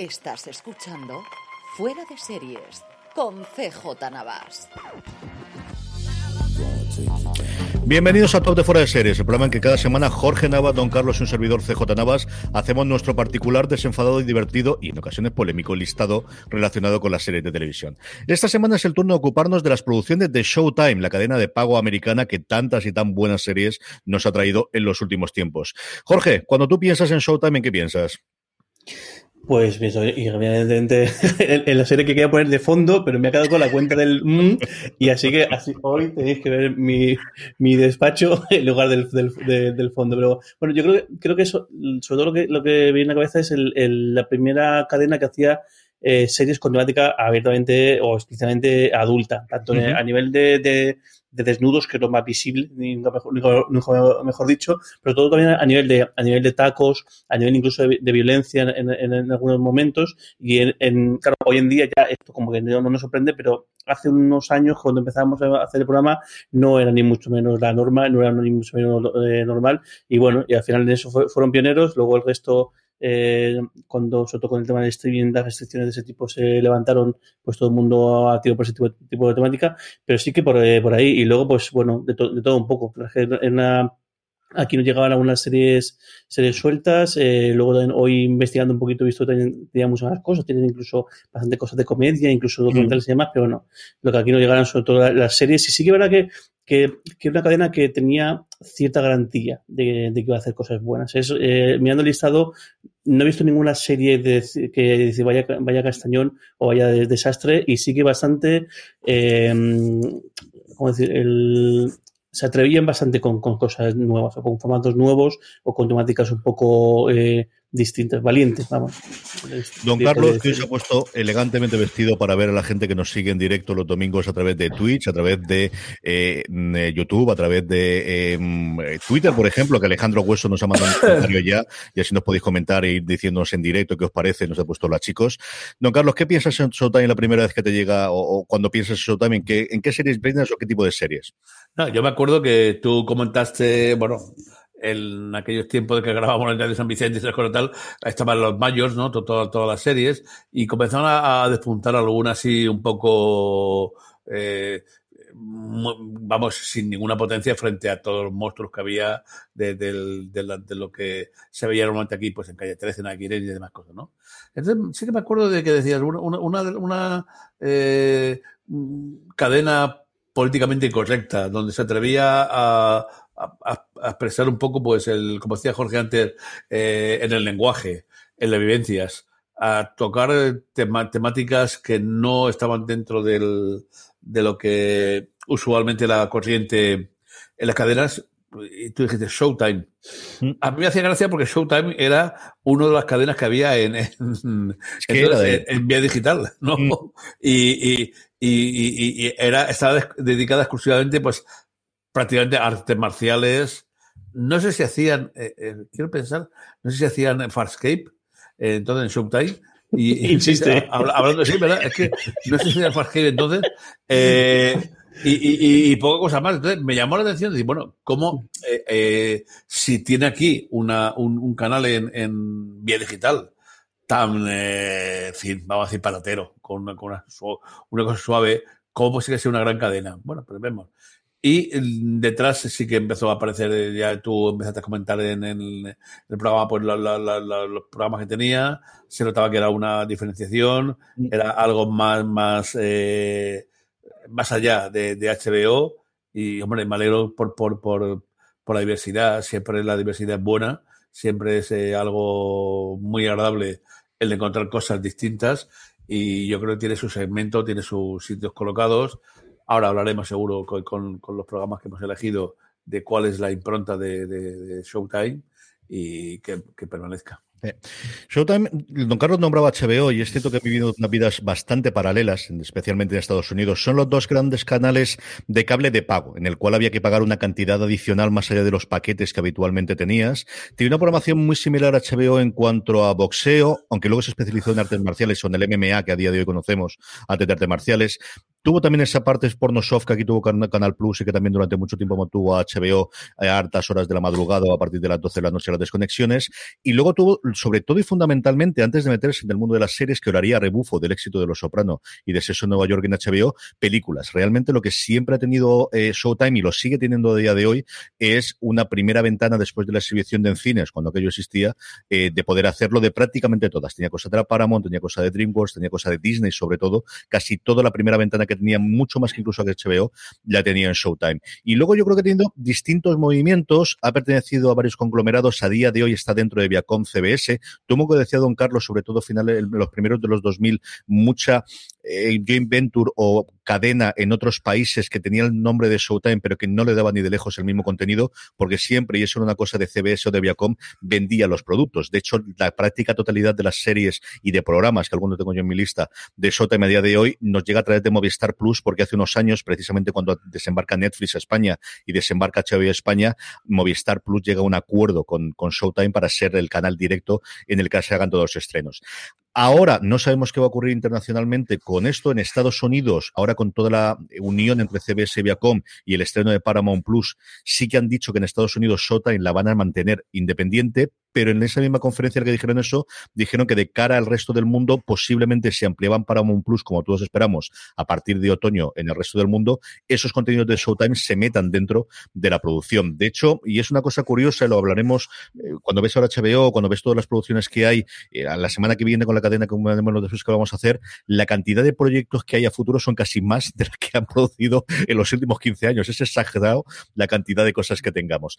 Estás escuchando Fuera de Series con CJ Navas. Bienvenidos a Top de Fuera de Series, el programa en que cada semana Jorge Navas, Don Carlos y un servidor CJ Navas hacemos nuestro particular, desenfadado y divertido y en ocasiones polémico listado relacionado con las series de televisión. Esta semana es el turno de ocuparnos de las producciones de Showtime, la cadena de pago americana que tantas y tan buenas series nos ha traído en los últimos tiempos. Jorge, cuando tú piensas en Showtime, ¿en qué piensas? Pues y evidentemente en la serie que quería poner de fondo, pero me ha quedado con la cuenta del mm, y así que así, hoy tenéis que ver mi, mi despacho en lugar del, del, del, fondo. Pero bueno, yo creo creo que eso, sobre todo lo que, lo que viene a la cabeza es el, la primera cadena que hacía eh, series con temática abiertamente o explícitamente adulta, tanto uh -huh. a nivel de, de de desnudos, que es lo más visible, mejor, dicho, pero todo también a nivel de, a nivel de tacos, a nivel incluso de, de violencia en, en, en, algunos momentos. Y en, en, claro, hoy en día ya esto como que no, no nos sorprende, pero hace unos años, cuando empezamos a hacer el programa, no era ni mucho menos la norma, no era ni mucho menos eh, normal. Y bueno, y al final de eso fue, fueron pioneros, luego el resto eh, cuando, sobre todo con el tema del streaming, las restricciones de ese tipo se levantaron, pues todo el mundo ha tirado por ese tipo, tipo de temática, pero sí que por, eh, por ahí, y luego, pues bueno, de, to, de todo un poco. En una, aquí nos llegaban algunas series, series sueltas, eh, luego hoy investigando un poquito he visto que tenía muchas más cosas, tienen incluso bastante cosas de comedia, incluso documentales mm. y demás, pero no, lo que aquí nos llegaron sobre todo las, las series, y sí que es verdad que que, que una cadena que tenía cierta garantía de, de que iba a hacer cosas buenas. Es, eh, mirando el listado, no he visto ninguna serie de, que dice vaya, vaya castañón o vaya de, desastre y sí que bastante, eh, ¿cómo decir? El, se atrevían bastante con, con, cosas nuevas o con formatos nuevos o con temáticas un poco eh, distintas, valientes, vamos. Don Carlos, que se ha puesto elegantemente vestido para ver a la gente que nos sigue en directo los domingos a través de Twitch, a través de eh, YouTube, a través de eh, Twitter, por ejemplo, que Alejandro Hueso nos ha mandado un comentario ya, y así nos podéis comentar e ir diciéndonos en directo qué os parece, nos ha puesto la chicos. Don Carlos, ¿qué piensas en Showtime la primera vez que te llega, o, o cuando piensas en Showtime, en qué, en qué series piensas o qué tipo de series? No, yo me acuerdo que tú comentaste, bueno, en aquellos tiempos de que grabábamos el de San Vicente y cosas tal, estaban los mayores, ¿no? Todas, todas las series, y comenzaron a, despuntar algunas así un poco, eh, vamos, sin ninguna potencia frente a todos los monstruos que había de, de lo que se veía normalmente aquí, pues en Calle 13, en Aguirre y demás cosas, ¿no? Entonces, sí que me acuerdo de que decías, una, una, una eh, cadena políticamente incorrecta, donde se atrevía a, a, a, expresar un poco, pues, el, como decía Jorge antes, eh, en el lenguaje, en las vivencias, a tocar tema, temáticas que no estaban dentro del, de lo que usualmente la corriente en las cadenas. Y tú dijiste Showtime. A mí me hacía gracia porque Showtime era una de las cadenas que había en, en, es que entonces, en, en vía digital, ¿no? Mm. Y, y, y, y, era, estaba dedicada exclusivamente pues prácticamente artes marciales. No sé si hacían, eh, eh, quiero pensar, no sé si hacían Farscape, eh, entonces en Showtime. Y, Insiste. hablando sí, ¿verdad? Es que no sé si hacían Farscape entonces. Eh, y, y, y, poca cosa más. Entonces me llamó la atención decir, bueno, ¿cómo eh, eh, si tiene aquí una, un, un canal en, en, vía digital tan, eh, vamos a decir, paratero, con una, con una, una cosa suave, ¿cómo puede ser una gran cadena? Bueno, pero vemos. Y detrás sí que empezó a aparecer, ya tú empezaste a comentar en el, programa, pues los programas que tenía, se notaba que era una diferenciación, mm. era algo más, más, eh, más allá de, de, HBO. Y, hombre, me alegro por, por, por, por la diversidad, siempre la diversidad es buena, siempre es eh, algo muy agradable el de encontrar cosas distintas y yo creo que tiene su segmento, tiene sus sitios colocados Ahora hablaremos seguro con, los programas que hemos elegido de cuál es la impronta de, Showtime y que permanezca. Showtime, don Carlos nombraba HBO y es cierto que han vivido unas vidas bastante paralelas, especialmente en Estados Unidos. Son los dos grandes canales de cable de pago, en el cual había que pagar una cantidad adicional más allá de los paquetes que habitualmente tenías. Tiene una programación muy similar a HBO en cuanto a boxeo, aunque luego se especializó en artes marciales o en el MMA, que a día de hoy conocemos, antes de artes marciales. Tuvo también esa parte porno soft que aquí tuvo Canal Plus y que también durante mucho tiempo mantuvo a HBO a hartas horas de la madrugada o a partir de las 12 de la noche las desconexiones. Y luego tuvo sobre todo y fundamentalmente, antes de meterse en el mundo de las series, que oraría rebufo del éxito de Los Soprano y de Sexo en Nueva York en HBO, películas. Realmente lo que siempre ha tenido eh, Showtime y lo sigue teniendo a día de hoy es una primera ventana después de la exhibición de en cines, cuando aquello existía, eh, de poder hacerlo de prácticamente todas. Tenía cosa de la Paramount, tenía cosa de DreamWorks, tenía cosa de Disney sobre todo. Casi toda la primera ventana que tenía, mucho más que incluso que HBO, la tenía en Showtime. Y luego yo creo que teniendo distintos movimientos, ha pertenecido a varios conglomerados, a día de hoy está dentro de Viacom CBS, Tomo que decía don Carlos, sobre todo finales, los primeros de los 2000, mucha eh, joint venture o cadena en otros países que tenía el nombre de Showtime, pero que no le daba ni de lejos el mismo contenido, porque siempre, y eso era una cosa de CBS o de Viacom, vendía los productos. De hecho, la práctica totalidad de las series y de programas, que algunos tengo yo en mi lista, de Showtime a día de hoy, nos llega a través de Movistar Plus, porque hace unos años, precisamente cuando desembarca Netflix a España y desembarca HBO a España, Movistar Plus llega a un acuerdo con, con Showtime para ser el canal directo en el que se hagan todos los estrenos. Ahora no sabemos qué va a ocurrir internacionalmente con esto en Estados Unidos, ahora con toda la unión entre CBS Viacom y el estreno de Paramount Plus, sí que han dicho que en Estados Unidos Showtime la van a mantener independiente, pero en esa misma conferencia en que dijeron eso, dijeron que de cara al resto del mundo posiblemente se ampliaban Paramount Plus, como todos esperamos, a partir de otoño en el resto del mundo, esos contenidos de Showtime se metan dentro de la producción. De hecho, y es una cosa curiosa, lo hablaremos eh, cuando ves ahora HBO, cuando ves todas las producciones que hay, eh, la semana que viene con la cadena como después que vamos a hacer, la cantidad de proyectos que hay a futuro son casi más de las que han producido en los últimos 15 años. Es exagerado la cantidad de cosas que tengamos.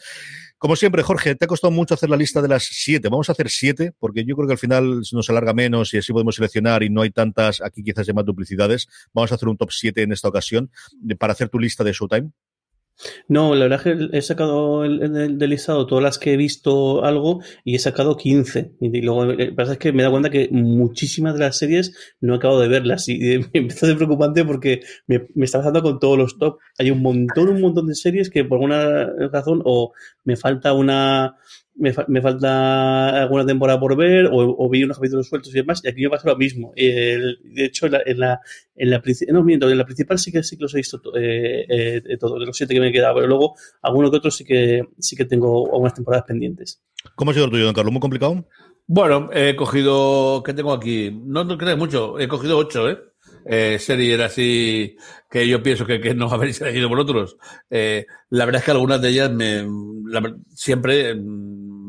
Como siempre, Jorge, te ha costado mucho hacer la lista de las siete. Vamos a hacer siete, porque yo creo que al final nos alarga menos y así podemos seleccionar y no hay tantas, aquí quizás hay más duplicidades. Vamos a hacer un top 7 en esta ocasión para hacer tu lista de Showtime. No, la verdad es que he sacado el, del listado todas las que he visto algo y he sacado 15. Y luego lo que es que me da cuenta que muchísimas de las series no he acabado de verlas y me empieza a ser preocupante porque me, me está pasando con todos los top. Hay un montón, un montón de series que por alguna razón o me falta una me, me, falta alguna temporada por ver o, vi unos capítulos sueltos y demás, y aquí me pasa lo mismo. de hecho, en la, en la, en la, no, miento, en la principal sí que, sí que los he visto eh, eh, todos, de los siete que me he quedado, pero luego algunos que otros sí que, sí que tengo algunas temporadas pendientes. ¿Cómo ha sido el tuyo, don Carlos? ¿Muy complicado? Bueno, he cogido, ¿qué tengo aquí? No, no crees mucho, he cogido ocho, ¿eh? eh, series así que yo pienso que, que no habéis elegido por otros. Eh, la verdad es que algunas de ellas me, siempre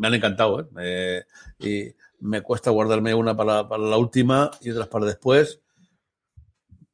me han encantado. ¿eh? y me cuesta guardarme una para, para, la última y otras para después.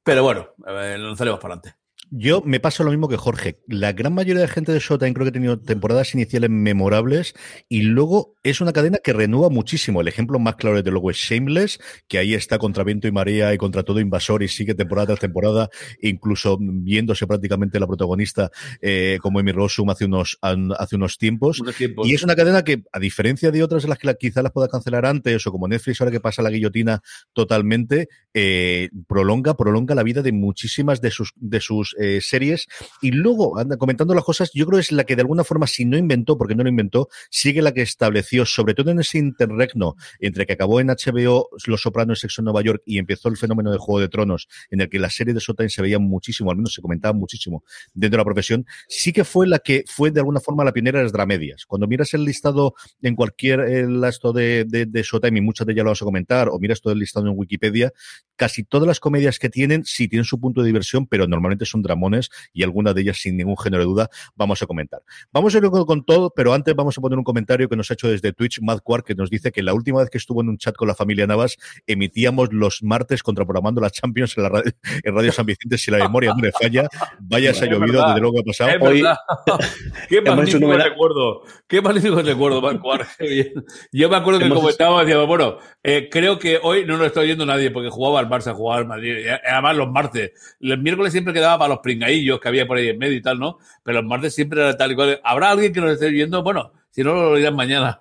Pero bueno, lanzaremos para adelante. Yo me paso lo mismo que Jorge. La gran mayoría de gente de Showtime creo que ha tenido temporadas iniciales memorables y luego es una cadena que renueva muchísimo. El ejemplo más claro desde luego es Shameless, que ahí está contra viento y María y contra todo invasor y sigue temporada tras temporada, incluso viéndose prácticamente la protagonista eh, como Amy Rossum hace unos, hace unos tiempos. Y es una cadena que, a diferencia de otras de las que la, quizá las pueda cancelar antes o como Netflix ahora que pasa la guillotina totalmente, eh, prolonga, prolonga la vida de muchísimas de sus, de sus eh, series. Y luego, anda, comentando las cosas, yo creo que es la que de alguna forma, si no inventó, porque no lo inventó, sigue la que estableció, sobre todo en ese interregno entre que acabó en HBO Los Sopranos, Sexo en Nueva York y empezó el fenómeno de Juego de Tronos, en el que la serie de Showtime se veía muchísimo, al menos se comentaba muchísimo dentro de la profesión, sí que fue la que fue de alguna forma la pionera de las dramedias. Cuando miras el listado en cualquier el, esto de, de, de Showtime, y muchas de ellas lo vas a comentar, o miras todo el listado en Wikipedia, casi todas las comedias que tienen, sí tienen su punto de diversión, pero normalmente son dramones y algunas de ellas, sin ningún género de duda, vamos a comentar. Vamos a ir con, todo, pero antes vamos a poner un comentario que nos ha hecho desde Twitch Matt Quark, que nos dice que la última vez que estuvo en un chat con la familia Navas, emitíamos los martes contraprogramando las Champions en, la radio, en Radio San Vicente, si la memoria no le falla, vaya se ha llovido desde luego que ha pasado. Hoy, Qué magnífico recuerdo, qué magnífico recuerdo, Matt Quark. Yo me acuerdo que hemos... comentaba, decía, bueno, eh, creo que hoy no lo está oyendo nadie porque jugaba al Barça, jugaba al Madrid, además los martes. El miércoles siempre quedaba para los pringadillos que había por ahí en medio y tal, ¿no? Pero los martes siempre era tal y cual. ¿Habrá alguien que nos esté viendo? Bueno, si no lo dirán mañana.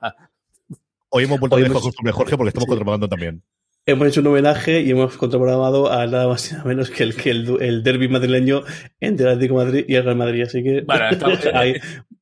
Hoy hemos vuelto a a costumbre, Jorge, porque estamos sí. contrabandando también. Hemos hecho un homenaje y hemos contraprogramado a nada más y nada menos que el, que el, el derby madrileño entre el Atlético Madrid y el Real Madrid. Así que bueno, estamos, ahí,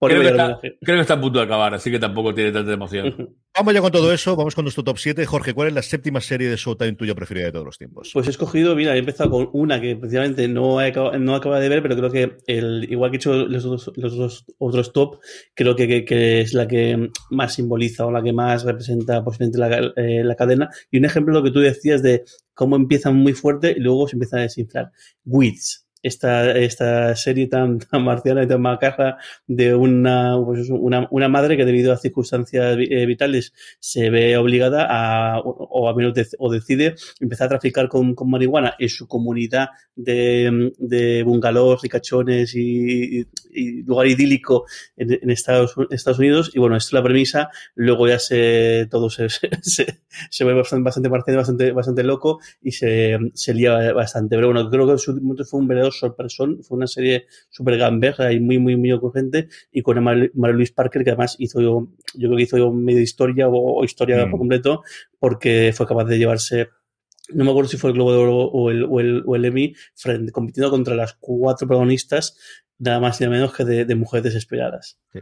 creo, que está, creo, que está, a punto de acabar, así que tampoco tiene tanta emoción. Vamos ya con todo eso, vamos con nuestro top 7. Jorge, ¿cuál es la séptima serie de Showtime tuya preferida de todos los tiempos? Pues he escogido, mira, he empezado con una que precisamente no he acabado, no acabo de ver, pero creo que el, igual que he hecho los otros, los otros, otros top, creo que, que, que, es la que más simboliza o la que más representa posiblemente la, eh, la cadena. Y un ejemplo lo que tú decías de cómo empiezan muy fuerte y luego se empiezan a desinflar. Weeds esta, esta serie tan, tan marciana y tan macarra de una, pues una, madre que debido a circunstancias vitales se ve obligada a, o, o a menos o decide empezar a traficar con, con, marihuana en su comunidad de, de bungalows, y, y, y lugar idílico en, en, Estados, Estados Unidos. Y bueno, esto es la premisa. Luego ya se, todo se, se, ve bastante, bastante marciano, bastante, bastante loco y se, se lía bastante. Pero bueno, creo que su fue un verdadero sorpresón. Fue una serie súper gamberra y muy, muy, muy ocurrente. Y con María Luis Parker, que además hizo, yo, yo creo que hizo medio historia o, o historia mm. por completo, porque fue capaz de llevarse no me acuerdo si fue el Globo de Oro o el, o el, o el Emmy, frente, compitiendo contra las cuatro protagonistas, nada más y nada menos que de, de mujeres desesperadas. Sí.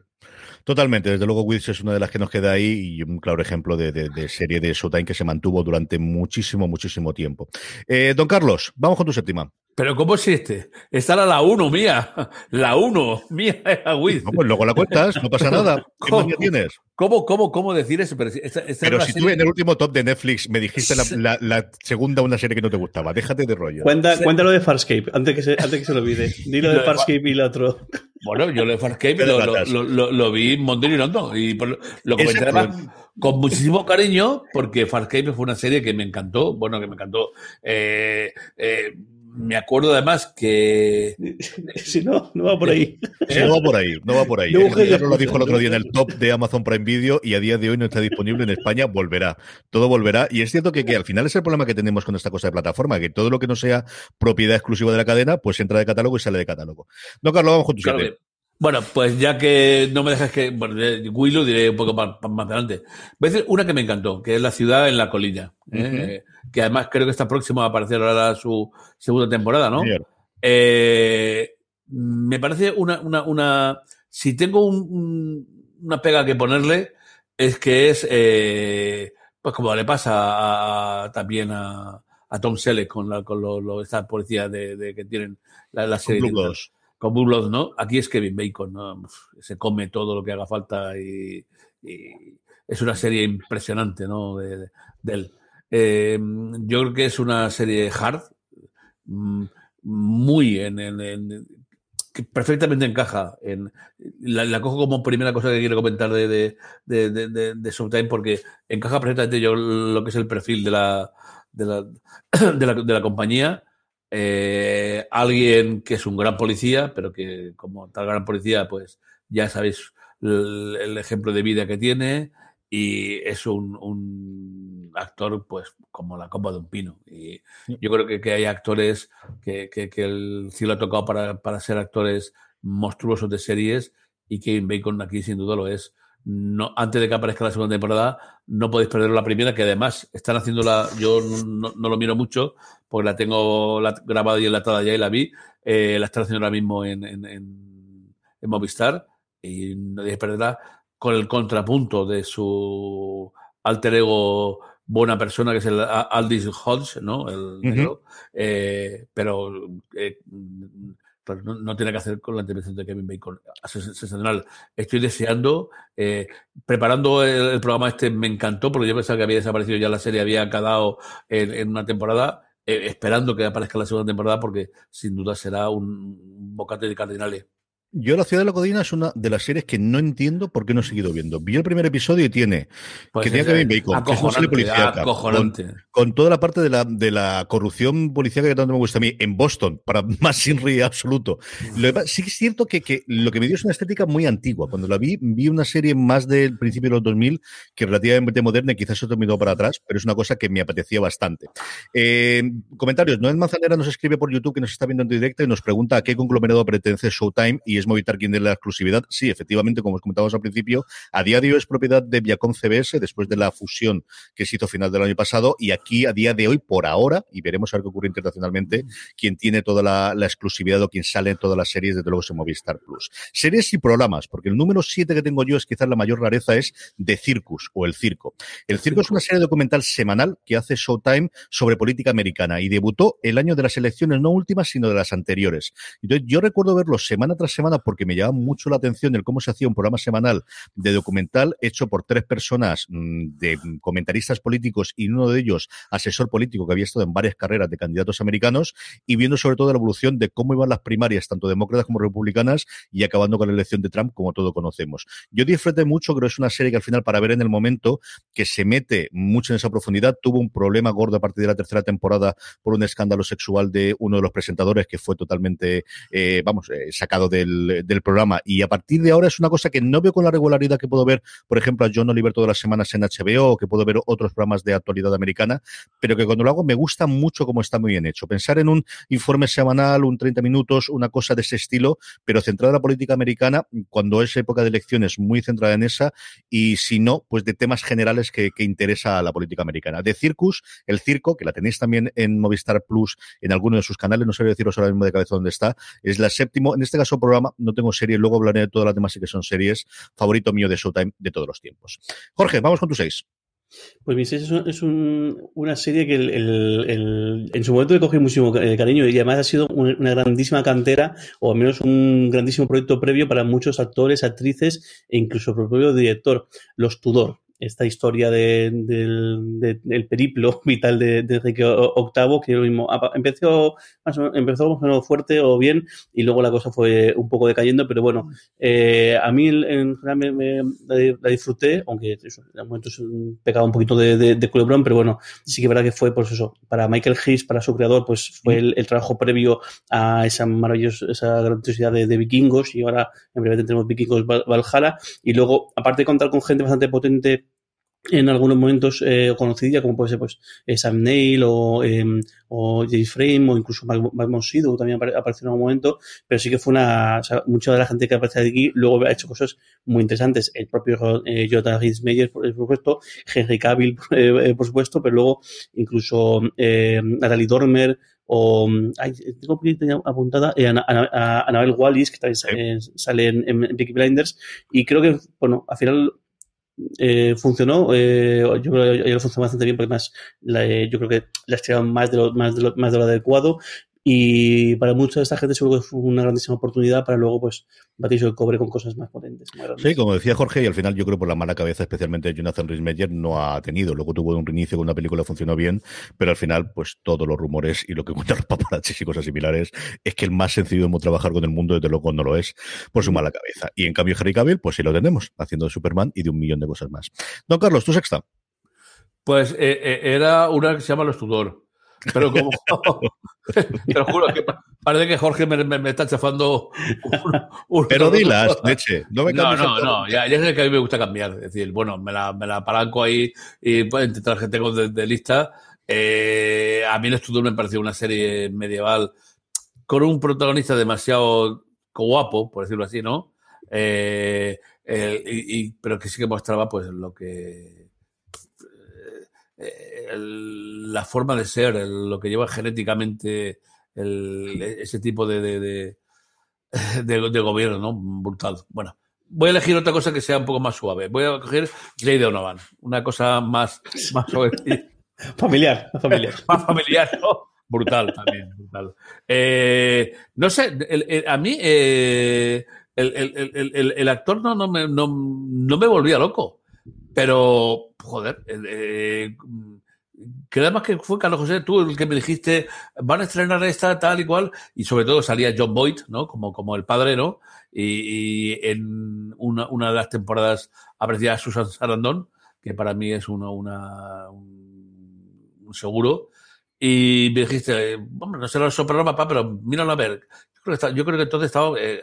Totalmente, desde luego Wiz es una de las que nos queda ahí y un claro ejemplo de, de, de serie de Showtime que se mantuvo durante muchísimo, muchísimo tiempo. Eh, don Carlos, vamos con tu séptima. Pero ¿cómo existe? Esta era la 1 mía. La 1 mía era Wiz. No, pues luego la cuentas, no pasa nada. ¿Qué ¿Cómo, tienes? ¿Cómo, cómo, cómo decir eso? Pero, esta, esta Pero si serie... tú en el último top de Netflix me dijiste la, la, la, segunda una serie que no te gustaba, déjate de rollo. Cuenta. Cuéntalo de Farscape, antes que se, antes que se lo olvide. Dilo de Farscape y el otro. Bueno, yo lo de Farscape lo, lo, lo, lo, vi en Montero y London y por, lo comenté además con muchísimo cariño porque Farscape fue una serie que me encantó, bueno, que me encantó. Eh, eh, me acuerdo además que. Si no, no va por ahí. Si no va por ahí, no va por ahí. No, ya lo dijo el otro día en el top de Amazon Prime Video y a día de hoy no está disponible en España, volverá. Todo volverá. Y es cierto que, que al final es el problema que tenemos con esta cosa de plataforma, que todo lo que no sea propiedad exclusiva de la cadena, pues entra de catálogo y sale de catálogo. No, Carlos, vamos con tu claro siete. Bueno, pues ya que no me dejas que. Bueno, Willow diré un poco más, más, adelante. Voy a decir una que me encantó, que es La ciudad en la colina. Uh -huh. eh, que además creo que está próximo a aparecer ahora su segunda temporada, ¿no? Eh, me parece una, una, una. Si tengo un, un, una pega que ponerle, es que es. Eh, pues como le pasa a, también a, a, Tom Selleck con, la, con lo, lo, esta policía de, de, que tienen la, la serie. Con con ¿no? Aquí es Kevin Bacon, ¿no? Se come todo lo que haga falta y, es una serie impresionante, ¿no? De, él. Eh, yo creo que es una serie hard, mm, muy en, en, en que perfectamente encaja. En, la, la, cojo como primera cosa que quiero comentar de, de, de, de, de porque encaja perfectamente yo lo que es el perfil de la, de la, de la compañía eh, alguien que es un gran policía, pero que como tal gran policía, pues ya sabéis el, el ejemplo de vida que tiene y es un, un, actor pues como la copa de un pino. Y yo creo que, que hay actores que, que, que, el cielo ha tocado para, para ser actores monstruosos de series y Kevin Bacon aquí sin duda lo es. No, antes de que aparezca la segunda temporada, no podéis perder la primera, que además están haciéndola, yo no, lo miro mucho, porque la tengo grabada y enlatada ya y la vi, eh, la están haciendo ahora mismo en, en, en, Movistar, y no debéis perderla con el contrapunto de su alter ego buena persona, que es el Aldis Hodge, ¿no? El negro, eh, pero eh, no, tiene que hacer con la intervención de Kevin Bacon. Sensacional. Estoy deseando, eh, preparando el, programa este me encantó, porque yo pensaba que había desaparecido ya la serie, había quedado en, una temporada, esperando que aparezca la segunda temporada, porque sin duda será un bocate de cardinales. Yo La Ciudad de la Codina es una de las series que no entiendo por qué no he seguido viendo. Vi el primer episodio y tiene pues que tiene Kevin Bacon, que es una policíaca, con, con, toda la parte de la, de la corrupción policíaca que tanto me gusta a mí, en Boston, para más sin río absoluto. Lo, sí que es cierto que, que, lo que me dio es una estética muy antigua. Cuando la vi, vi una serie más del principio de los 2000 que relativamente moderna y quizás se terminó para atrás, pero es una cosa que me apetecía bastante. Eh, comentarios. Noel Manzanera nos escribe por YouTube que nos está viendo en directo y nos pregunta a qué conglomerado pertenece Showtime y Movistar quien de la exclusividad. Sí, efectivamente, como os comentábamos al principio, a día de hoy es propiedad de Viacom CBS después de la fusión que se hizo final del año pasado y aquí a día de hoy, por ahora, y veremos a ver qué ocurre internacionalmente, quien tiene toda la, exclusividad o quien sale en todas las series, desde luego es Movistar Plus. Series y programas, porque el número 7 que tengo yo es quizás la mayor rareza es The Circus o El Circo. El Circo es una serie documental semanal que hace Showtime sobre política americana y debutó el año de las elecciones, no últimas, sino de las anteriores. Entonces, yo recuerdo verlo semana tras semana porque me llama mucho la atención el cómo se hacía un programa semanal de documental hecho por tres personas mm, de comentaristas políticos y uno de ellos asesor político que había estado en varias carreras de candidatos americanos y viendo sobre todo la evolución de cómo iban las primarias, tanto demócratas como republicanas, y acabando con la elección de Trump, como todo conocemos. Yo disfruté mucho, creo que es una serie que al final, para ver en el momento, que se mete mucho en esa profundidad, tuvo un problema gordo a partir de la tercera temporada por un escándalo sexual de uno de los presentadores que fue totalmente, eh, vamos, eh, sacado del, del programa. Y a partir de ahora es una cosa que no veo con la regularidad que puedo ver, por ejemplo, a John Oliver todas las semanas en HBO o que puedo ver otros programas de actualidad americana, pero que cuando lo hago me gusta mucho cómo está muy bien hecho. Pensar en un informe semanal, un 30 minutos, una cosa de ese estilo, pero centrada en la política americana, cuando es época de elecciones, muy centrada en esa, y si no, pues de temas generales que, que interesa a la política americana. De Circus, el circo, que la tenéis también en Movistar Plus, en alguno de sus canales, no sé deciros ahora mismo de cabeza dónde está, es la séptimo, en este caso programa, no tengo serie, luego hablaré de todas las demás que son series, favorito mío de Showtime de todos los tiempos. Jorge, vamos con tu seis. Pues mi seis es, una serie que en su momento le cogí muchísimo eh, cariño y además ha sido una grandísima cantera o al menos un grandísimo proyecto previo para muchos actores, actrices e incluso propio director, Los Tudor esta historia del, del, periplo vital de, de Enrique VIII, que lo mismo empezó más o, empezó más o menos fuerte o bien y luego la cosa fue un poco decayendo, pero bueno, eh, a mí en general la, disfruté, aunque eso, en momento es un poquito de, de, culebrón, pero bueno, sí que verdad que fue, pues eso, para Michael Hayes, para su creador, pues fue el, trabajo previo a esa maravillosa, esa grandiosidad de, vikingos y ahora en breve tenemos vikingos Valhalla y luego, aparte de contar con gente bastante potente en algunos momentos eh, conocidilla, como puede ser pues eh, Sam Neill o, eh, o James Frame o incluso Sido también apareció en algún momento, pero sí que fue una, o sea, mucha de la gente que aparece aquí luego ha hecho cosas muy interesantes. El propio eh, Jonathan Meyer, por, supuesto, Henry Cavill, eh, por supuesto, pero luego incluso eh, Natalie Dormer, o ay, tengo tenía apuntada eh, a, Anabel Wallis, que también sale, en, en, en Peaky Blinders, y creo que, bueno, al final eh, funcionó. Eh, yo creo que ya funcionó bastante bien porque más eh, yo creo que la estiraron más de lo, más de lo, más de lo adecuado. Y para mucha de esta gente seguro que fue una grandísima oportunidad para luego pues batirse el cobre con cosas más potentes. sí, como decía Jorge, y al final yo creo por la mala cabeza, especialmente Jonathan Rhys no ha tenido. Luego tuvo un reinicio con una película funcionó bien, pero al final, pues todos los rumores y lo que cuentan los paparazzis y cosas similares es que el más sencillo de trabajar con el mundo, desde luego no lo es, por su mala cabeza. Y en cambio, Harry Cavill, pues sí lo tenemos, haciendo de Superman y de un millón de cosas más. Don Carlos, tu sexta. Pues eh, eh, era una que se llama Los Tudor. Pero como. te lo juro que parece que Jorge me, está chafando. Un, Pero dilas, leche. No, me no, no, no, Ya, ya sé que a mí me gusta cambiar. Es decir, bueno, me la, me la apalanco ahí y pues, intentar que tengo de, lista. Eh, a mí el estudio me pareció una serie medieval con un protagonista demasiado guapo, por decirlo así, ¿no? Eh, y, pero que sí que mostraba pues lo que la forma de ser, lo que lleva genéticamente ese tipo de, de, de, gobierno, ¿no? Brutal. Bueno, voy a elegir otra cosa que sea un poco más suave. Voy a coger Jay Donovan, una cosa más, más suave. familiar, familiar. más familiar, ¿no? Brutal también, brutal. Eh, no sé, a mí eh, el, actor no, no, me, no, no me volvía loco, pero, joder, eh, que además que fue Carlos José, tú el que me dijiste, van a estrenar esta tal y cual, y sobre todo salía John Boyd, ¿no? Como, como el padre, ¿no? Y, en una, una, de las temporadas aparecía Susan Sarandon, que para mí es una, una un, seguro. Y me dijiste, bueno, no será el soprano, papá, pero míralo a ver. Yo creo que, entonces estaba, eh,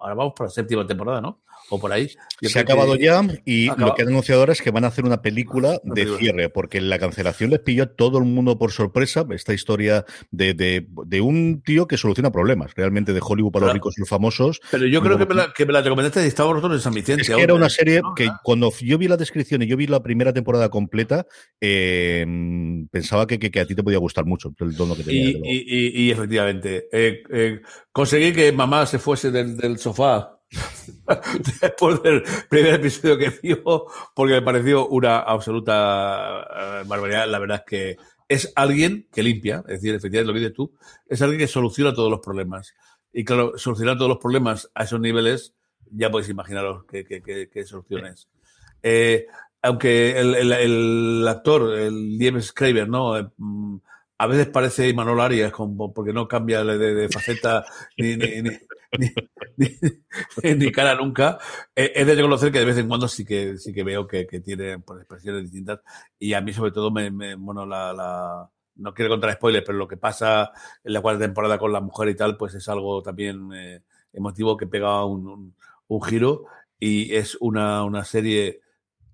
ahora vamos por la séptima temporada, ¿no? O por ahí. se ha acabado ya y lo que han anunciado ahora es que van a hacer una película de cierre, porque la cancelación les pilló a todo el mundo por sorpresa. Esta historia de, de, un tío que soluciona problemas, realmente de Hollywood para los ricos y los famosos. Pero yo creo que me, la, que me la recomendaste de Estado vosotros en San Vicente. Es que era una serie que cuando yo vi la descripción y yo vi la primera temporada completa, eh, pensaba que, que, a ti te podía gustar mucho el tono que tenía. Y, y, efectivamente, eh, eh, conseguí que mamá se fuese del, del sofá después del primer episodio que vio, porque me pareció una absoluta eh, barbaridad. La verdad es que es alguien que limpia, es decir, efectivamente lo que dices tú, es alguien que soluciona todos los problemas. Y claro, solucionar todos los problemas a esos niveles, ya podéis imaginaros qué, soluciones. Eh, aunque el, actor, el James Craver, ¿no? Eh, mm, a veces parece Imanol Arias, porque no cambia de, faceta ni, ni, cara nunca. Eh, es de reconocer que de vez en cuando sí que sí que veo que, tiene pues, expresiones distintas. Y a mí, sobre todo, me, bueno, la, no quiero contar spoilers, pero lo que pasa en la cuarta temporada con la mujer y tal, pues es algo también eh, emotivo que pega un, un, giro. Y es una, una serie,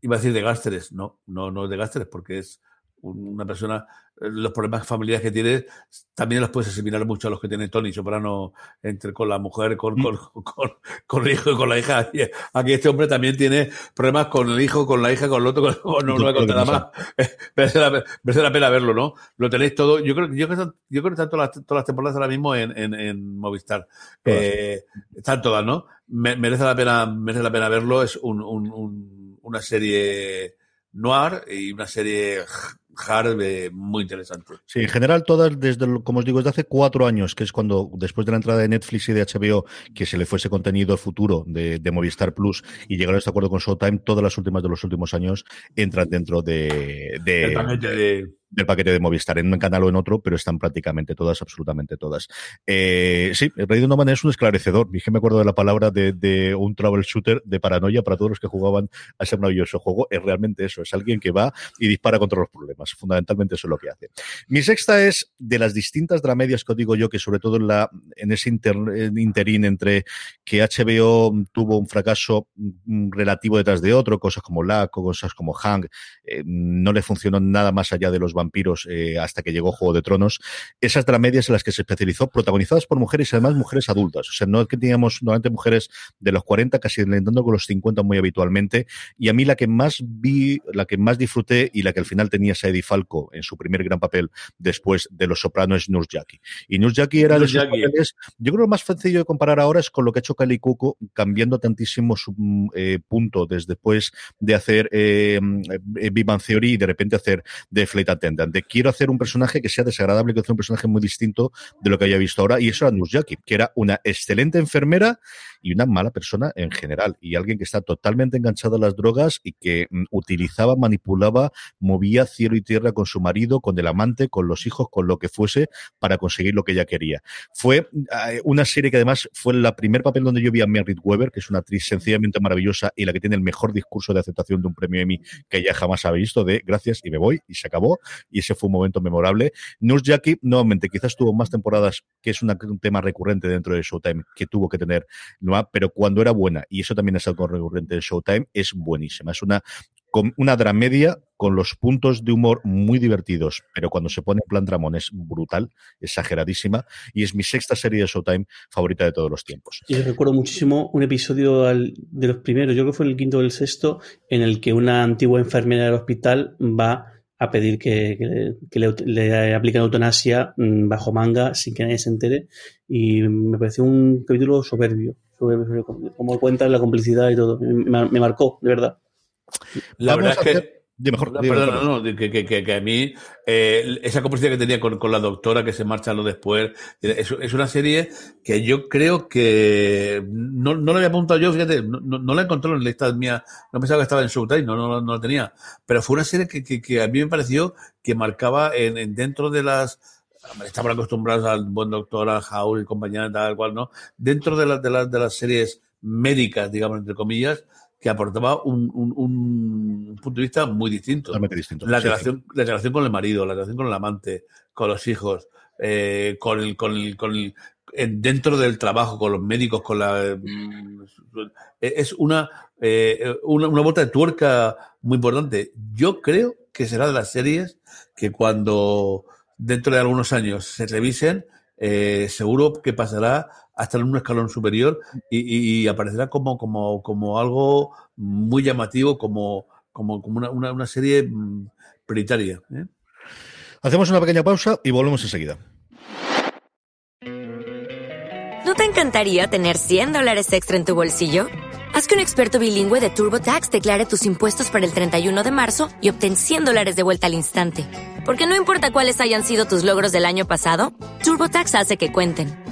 iba a decir de gásteres, no, no, no es de gásteres, porque es una persona los problemas familiares que tiene también los puedes asimilar mucho a los que tiene Tony Soprano entre con la mujer, con, mm. con, con, el hijo y con la hija. Aquí este hombre también tiene problemas con el hijo, con la hija, con el otro, con, no, no voy a nada más. merece, la, la, pena verlo, ¿no? Lo tenéis todo. Yo creo, yo creo, yo creo que están todas las, todas las temporadas ahora mismo en, en, en Movistar. Eh, están todas, ¿no? merece la pena, merece la pena verlo. Es un, un, un, una serie noir y una serie hard muy interesante. Sí, en general todas, desde, como os digo, desde hace cuatro años, que es cuando, después de la entrada de Netflix y de HBO, que se le fuese contenido futuro de, Movistar Plus y llegaron a este acuerdo con Showtime, todas las últimas de los últimos años entran dentro de, de del paquete de Movistar en un canal o en otro, pero están prácticamente todas, absolutamente todas. Eh, sí, Rey de Noman es un esclarecedor. Dije, me acuerdo de la palabra de, un troubleshooter de paranoia para todos los que jugaban a ese maravilloso juego. Es realmente eso, es alguien que va y dispara contra los problemas. Fundamentalmente eso es lo que hace. Mi sexta es de las distintas dramedias que os digo yo, que sobre todo en, la, en ese interín entre que HBO tuvo un fracaso mm, relativo detrás de otro, cosas como LAC, cosas como Hang, eh, no le funcionó nada más allá de los vampiros eh, hasta que llegó Juego de Tronos. Esas dramedias en las que se especializó, protagonizadas por mujeres y además mujeres adultas. O sea, no es que teníamos normalmente mujeres de los 40, casi intentando con los 50 muy habitualmente. Y a mí la que más vi, la que más disfruté y la que al final tenía Sadie Falco en su primer gran papel después de Los Sopranos es Nurse Jackie. Y Nurse Jackie era de esos papeles, yo creo que lo más sencillo de comparar ahora es con lo que ha hecho Kelly Cuoco, cambiando tantísimo su eh, punto desde después de hacer eh, Vivan Theory y de repente hacer The Flight de quiero hacer un personaje que sea desagradable, que hacer un personaje muy distinto de lo que haya visto ahora. Y eso era Jackie, que era una excelente enfermera y una mala persona en general. Y alguien que está totalmente enganchado a las drogas y que mm, utilizaba, manipulaba, movía cielo y tierra con su marido, con el amante, con los hijos, con lo que fuese, para conseguir lo que ella quería. Fue eh, una serie que además fue el primer papel donde yo vi a Merritt Weber, que es una actriz sencillamente maravillosa y la que tiene el mejor discurso de aceptación de un premio Emmy que ella jamás ha visto, de gracias y me voy, y se acabó y ese fue un momento memorable. Nurse Jackie, nuevamente, quizás tuvo más temporadas, que es un tema recurrente dentro de Showtime, que tuvo que tener, pero cuando era buena, y eso también es algo recurrente de Showtime, es buenísima. Es una con una dramedia con los puntos de humor muy divertidos, pero cuando se pone en plan dramón es brutal, exageradísima, y es mi sexta serie de Showtime favorita de todos los tiempos. Yo recuerdo muchísimo un episodio de los primeros, yo creo que fue el quinto o el sexto, en el que una antigua enfermera del hospital va a pedir que, le, apliquen eutanasia mm, bajo manga sin que nadie se entere, y me pareció un capítulo soberbio, soberbio como cuenta la complicidad y todo, me, me marcó, de verdad. La verdad es que de mejor, perdona, no, que, que, que, a mí eh, esa complicidad que tenía con, con, la doctora que se marcha lo después es, es, una serie que yo creo que no, no la había apuntado yo, fíjate, no, no, la encontré en la lista mía, no pensaba que estaba en Showtime, no, no, no la tenía, pero fue una serie que, que, a mí me pareció que marcaba en, en dentro de las estamos acostumbrados al buen doctor, a Howl y compañía, tal cual, ¿no? Dentro de, las de, las de las series médicas, digamos, entre comillas, que aportaba un, un, punto de vista muy distinto. Totalmente distinto. La, relación, la relación con el marido, la relación con el amante, con los hijos, eh, con el, con el, con el, dentro del trabajo, con los médicos, con la... Mm, es una, eh, una, una vuelta de tuerca muy importante. Yo creo que será de las series que cuando dentro de algunos años se revisen, eh, seguro que pasará hasta en un escalón superior y, aparecerá como, como, como algo muy llamativo, como, como, como una, una, serie mm, prioritaria. ¿eh? Hacemos una pequeña pausa y volvemos enseguida. ¿No te encantaría tener 100 dólares extra en tu bolsillo? Haz que un experto bilingüe de TurboTax declare tus impuestos para el 31 de marzo y obtén 100 dólares de vuelta al instante. Porque no importa cuáles hayan sido tus logros del año pasado, TurboTax hace que cuenten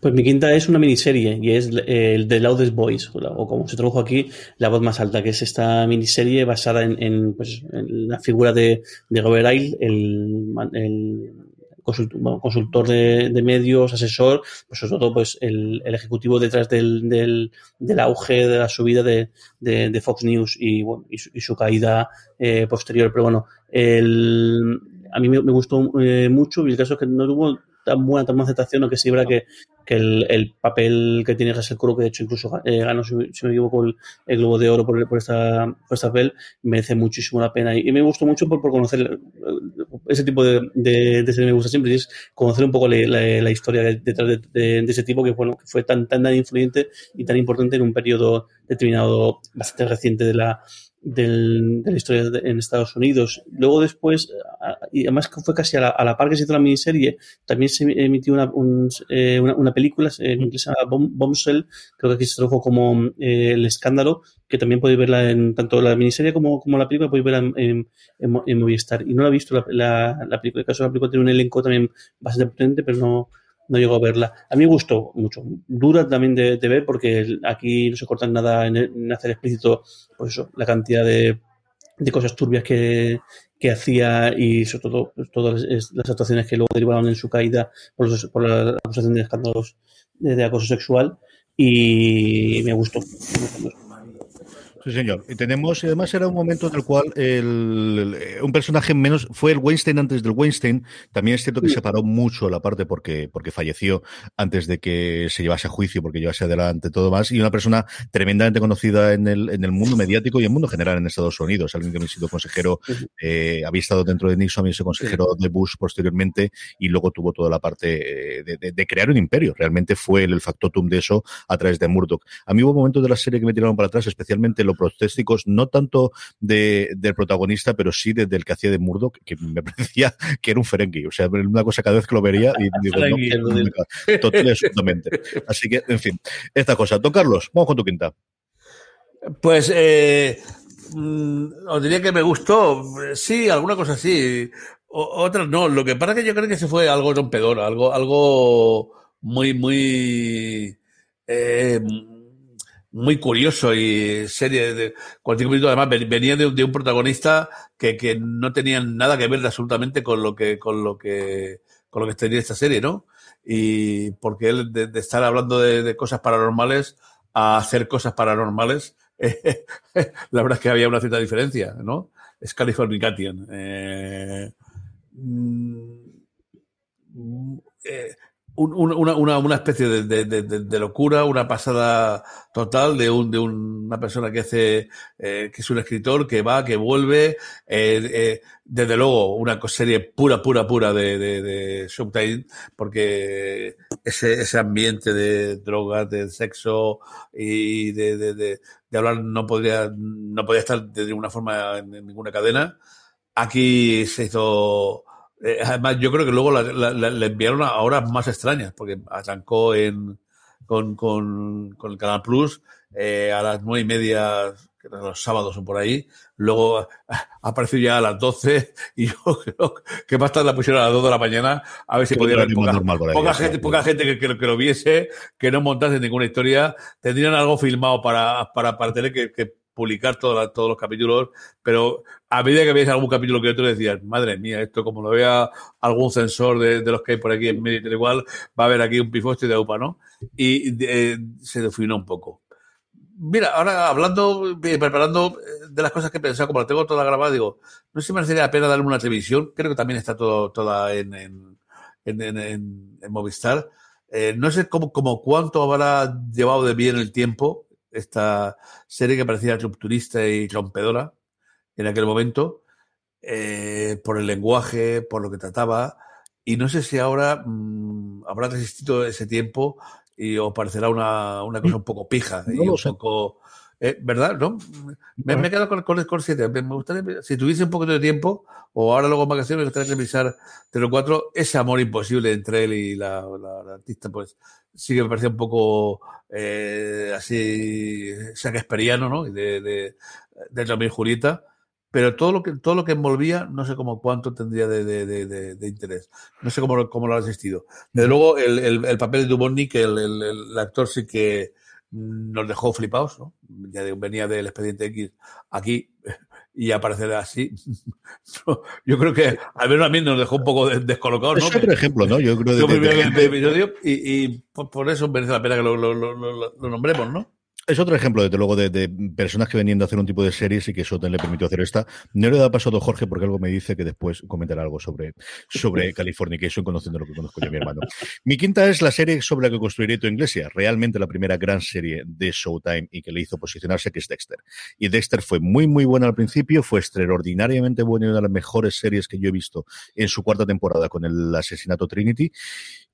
Pues mi quinta es una miniserie y es el The Loudest Voice, o como se tradujo aquí, La Voz Más Alta, que es esta miniserie basada en, pues, la figura de, Robert Ayle, el, consultor, de, medios, asesor, pues sobre todo pues, el, ejecutivo detrás del, del, auge de la subida de, Fox News y, bueno, y, su, caída eh, posterior. Pero bueno, el, a mí me, gustó eh, mucho y el caso es que no tuvo tan buena, tan buena aceptación, aunque sí es que, que el, el, papel que tiene Russell Crowe, que de hecho incluso eh, ganó, si, me equivoco, el, el, Globo de Oro por, por, esta, por esta papel, merece muchísimo la pena. Y, me gustó mucho por, por conocer eh, ese tipo de, de, de serie me gusta siempre, y es conocer un poco la, la, historia detrás de, de, ese tipo que, bueno, que fue tan, tan, tan influyente y tan importante en un periodo determinado bastante reciente de la, del, de la historia en Estados Unidos. Luego después, y además fue casi a la, a la, par que se hizo la miniserie, también se emitió una, eh, una, una, película en inglés Bombshell, creo que aquí se tradujo como eh, El Escándalo, que también podéis verla en tanto la miniserie como, como la película, podéis verla en, en, en, Movistar. Y no la he visto la, la, la película, en el caso de la película tiene un elenco también bastante potente, pero no, no llegó a verla. A mí me gustó mucho. Dura también de, ver porque aquí no se cortan nada en, hacer explícito pues eso, la cantidad de, de cosas turbias que, que, hacía y sobre todo pues, todas las actuaciones que luego derivaron en su caída por, los, por la acusación de escándalos de, acoso sexual y me gustó. Sí, señor. Y tenemos, y además era un momento en el cual el, un personaje menos fue el Weinstein antes del Weinstein. También es cierto que se paró mucho la parte porque, porque falleció antes de que se llevase a juicio, porque llevase adelante todo más. Y una persona tremendamente conocida en el, en el mundo mediático y en el mundo general en Estados Unidos. Alguien que había sido consejero, eh, había estado dentro de Nixon, había sido consejero de Bush posteriormente y luego tuvo toda la parte eh, de, de, crear un imperio. Realmente fue el, el factotum de eso a través de Murdoch. A mí hubo momentos de la serie que me tiraron para atrás, especialmente lo protésticos, no tanto de, del protagonista, pero sí desde el que hacía de Murdoch, que me parecía que era un Ferengi. O sea, una cosa cada vez que lo vería y digo, no, total absolutamente. Así que, en fin, esta cosa. Don Carlos, vamos con tu quinta. Pues eh, mm, os diría que me gustó. Sí, alguna cosa sí. Otras no. Lo que pasa es que yo creo que se fue algo rompedor, algo, algo muy, muy eh, muy curioso y serie de cualquier minuto además venía de, un protagonista que, que, no tenía nada que ver absolutamente con lo que con lo que con lo que tenía esta serie no y porque él de, estar hablando de, cosas paranormales a hacer cosas paranormales, la verdad es que había una cierta diferencia, ¿no? Es Californication. Eh, mm, eh, una, una, una, especie de, locura, una pasada total de, un, de una persona que hace, eh, que es un escritor, que va, que vuelve, eh, eh, desde luego una serie pura, pura, pura de, de, Showtime, porque ese, ese ambiente de drogas, de sexo y de, de, de, hablar no podría, no podía estar de ninguna forma en ninguna cadena. Aquí se hizo eh, además, yo creo que luego le enviaron a horas más extrañas, porque arrancó en, con, con, con el Canal Plus eh, a las nueve y media, los sábados o por ahí. Luego apareció ya a las doce y yo creo que más tarde la pusieron a las dos de la mañana a ver si podía haber poca, poca gente, poca gente que, que, que, lo viese, que no montase ninguna historia. Tendrían algo filmado para, para, para tener que, que publicar todos los capítulos, pero a medida que veis algún capítulo que otro decías, madre mía, esto como lo vea algún censor de, los que hay por aquí en medio igual, va a haber aquí un pifoste de UPA, ¿no? Y eh, se definó un poco. Mira, ahora hablando, eh, preparando eh, de las cosas que he pensado, como lo tengo toda grabada, digo, no sé si me merecería la pena darle una televisión, creo que también está todo, toda en, en, en, en Movistar. no sé cómo, cómo cuánto habrá llevado de bien el tiempo, esta serie que parecía rupturista y rompedora en aquel momento, eh, por el lenguaje, por lo que trataba, y no sé si ahora mmm, habrá resistido ese tiempo y os parecerá una, una cosa un poco pija y un poco eh, ¿Verdad? ¿No? Me, me, he quedado con, con el Score 7. Me, gustaría, si tuviese un poquito de tiempo, o ahora luego en vacaciones, me gustaría revisar de los cuatro ese amor imposible entre él y la, la, la artista, pues sí que me parecía un poco eh, así shakespeariano, ¿no? De, de, de y Julieta. Pero todo lo que todo lo que envolvía, no sé cómo cuánto tendría de, de, de, interés. No sé cómo, cómo lo ha asistido. Desde luego, el, el, el papel de Dubovnik, el, el, el actor sí que nos dejó flipados, ¿no? Ya venía del expediente X aquí y aparecer así. Yo creo que al menos a mí nos dejó un poco descolocados, ¿no? Es otro ejemplo, ¿no? Yo creo de, de, de, y, y por, eso merece la pena que lo, lo, lo, lo nombremos, ¿no? Es otro ejemplo, desde luego, de, de, personas que venían de hacer un tipo de series y que eso le permitió hacer esta. No le da paso a Jorge porque algo me dice que después comentará algo sobre, sobre Californication, conociendo lo que conozco yo a mi hermano. Mi quinta es la serie sobre la que construiré tu iglesia. Realmente la primera gran serie de Showtime y que le hizo posicionarse, que es Dexter. Y Dexter fue muy, muy buena al principio, fue extraordinariamente buena y una de las mejores series que yo he visto en su cuarta temporada con el asesinato Trinity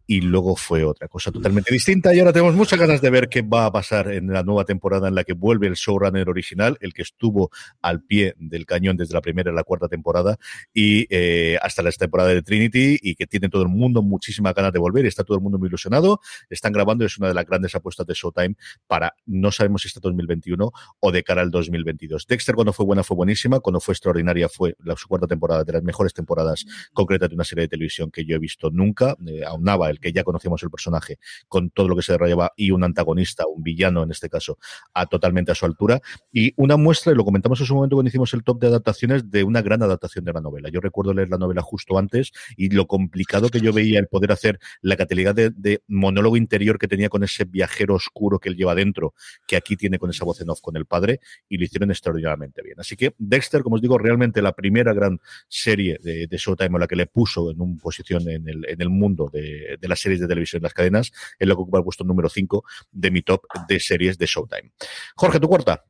y luego fue otra cosa totalmente distinta y ahora tenemos muchas ganas de ver qué va a pasar en la nueva temporada en la que vuelve el showrunner original, el que estuvo al pie del cañón desde la primera y la cuarta temporada y eh, hasta la temporada de Trinity y que tiene todo el mundo muchísimas ganas de volver y está todo el mundo muy ilusionado. Están grabando, es una de las grandes apuestas de Showtime para, no sabemos si está 2021 o de cara al 2022. Dexter cuando fue buena fue buenísima, cuando fue extraordinaria fue la su cuarta temporada de las mejores temporadas concretas de una serie de televisión que yo he visto nunca, eh, aunaba el que ya conocíamos el personaje, con todo lo que se desarrollaba, y un antagonista, un villano en este caso, a totalmente a su altura. Y una muestra, y lo comentamos en su momento cuando hicimos el top de adaptaciones, de una gran adaptación de la novela. Yo recuerdo leer la novela justo antes y lo complicado que yo veía el poder hacer la categoría de, monólogo interior que tenía con ese viajero oscuro que él lleva dentro, que aquí tiene con esa voz en off con el padre, y lo hicieron extraordinariamente bien. Así que Dexter, como os digo, realmente la primera gran serie de, de Showtime, la que le puso en una posición en el, en el mundo de, de las series de televisión en las cadenas, es lo que ocupa el puesto número 5 de mi top de series de Showtime. Jorge, tu cuarta.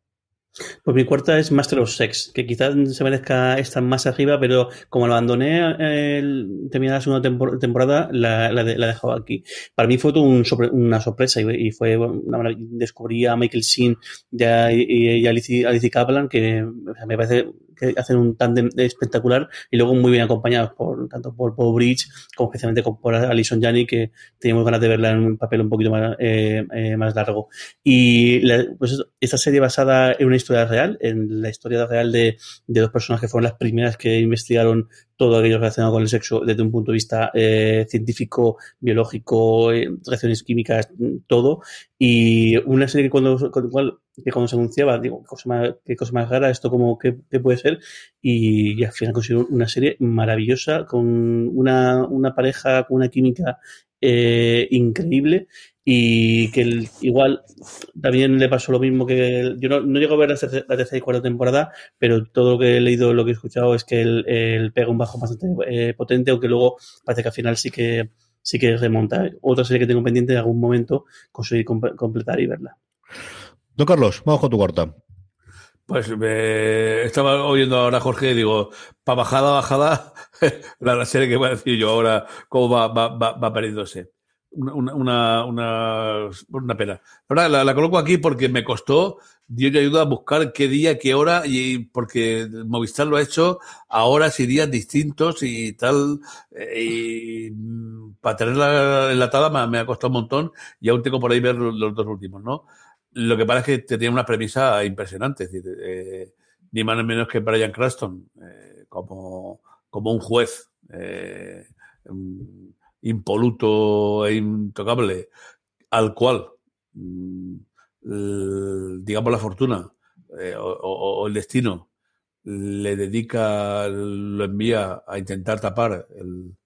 Pues mi cuarta es Master of Sex, que quizás se merezca estar más arriba, pero como lo abandoné el, terminada la segunda temporada, la, la, de, dejado aquí. Para mí fue un una sorpresa y, y fue una descubrí a Michael Sheen y a, y, y Kaplan, que me parece que hacen un tándem espectacular y luego muy bien acompañados por tanto por Paul Bridge como especialmente por Alison Janney que teníamos ganas de verla en un papel un poquito más, eh, eh, largo. Y pues esta serie basada en una historia real en la historia real de, de dos personas que fueron las primeras que investigaron todo aquello relacionado con el sexo desde un punto de vista eh, científico, biológico, eh, reacciones químicas, todo. Y una serie que cuando, cuando, que cuando se anunciaba, digo, qué cosa más, qué cosa más rara, esto como, ¿qué, qué puede ser? Y, y, al final consiguió una serie maravillosa, con una, una pareja, con una química eh, increíble y que igual también le pasó lo mismo que yo no, no llego a ver la, tercera y cuarta temporada, pero todo lo que he leído, lo que he escuchado es que él, pega un bajo bastante eh, potente, aunque luego parece que al final sí que sí que remonta. Otra serie que tengo pendiente en algún momento conseguir completar y verla. Don Carlos, vamos con tu cuarta. Pues me estaba oyendo ahora Jorge y digo, para bajada, bajada, la, serie que voy a decir yo ahora, cómo va, va, va, va perdiéndose una, una, una, pena. La, la, coloco aquí porque me costó, Dios me ayuda a buscar qué día, qué hora, y porque Movistar lo ha hecho a horas y días distintos y tal, eh, y mm, para tenerla enlatada me, me, ha costado un montón y aún tengo por ahí ver los, dos últimos, ¿no? Lo que pasa es que tenía una premisa impresionante, eh, ni más ni menos que Brian Cranston, eh, como, como un juez. Eh, impoluto e intocable, al cual, mm, digamos, la fortuna eh, o, el destino le dedica, lo envía a intentar tapar el,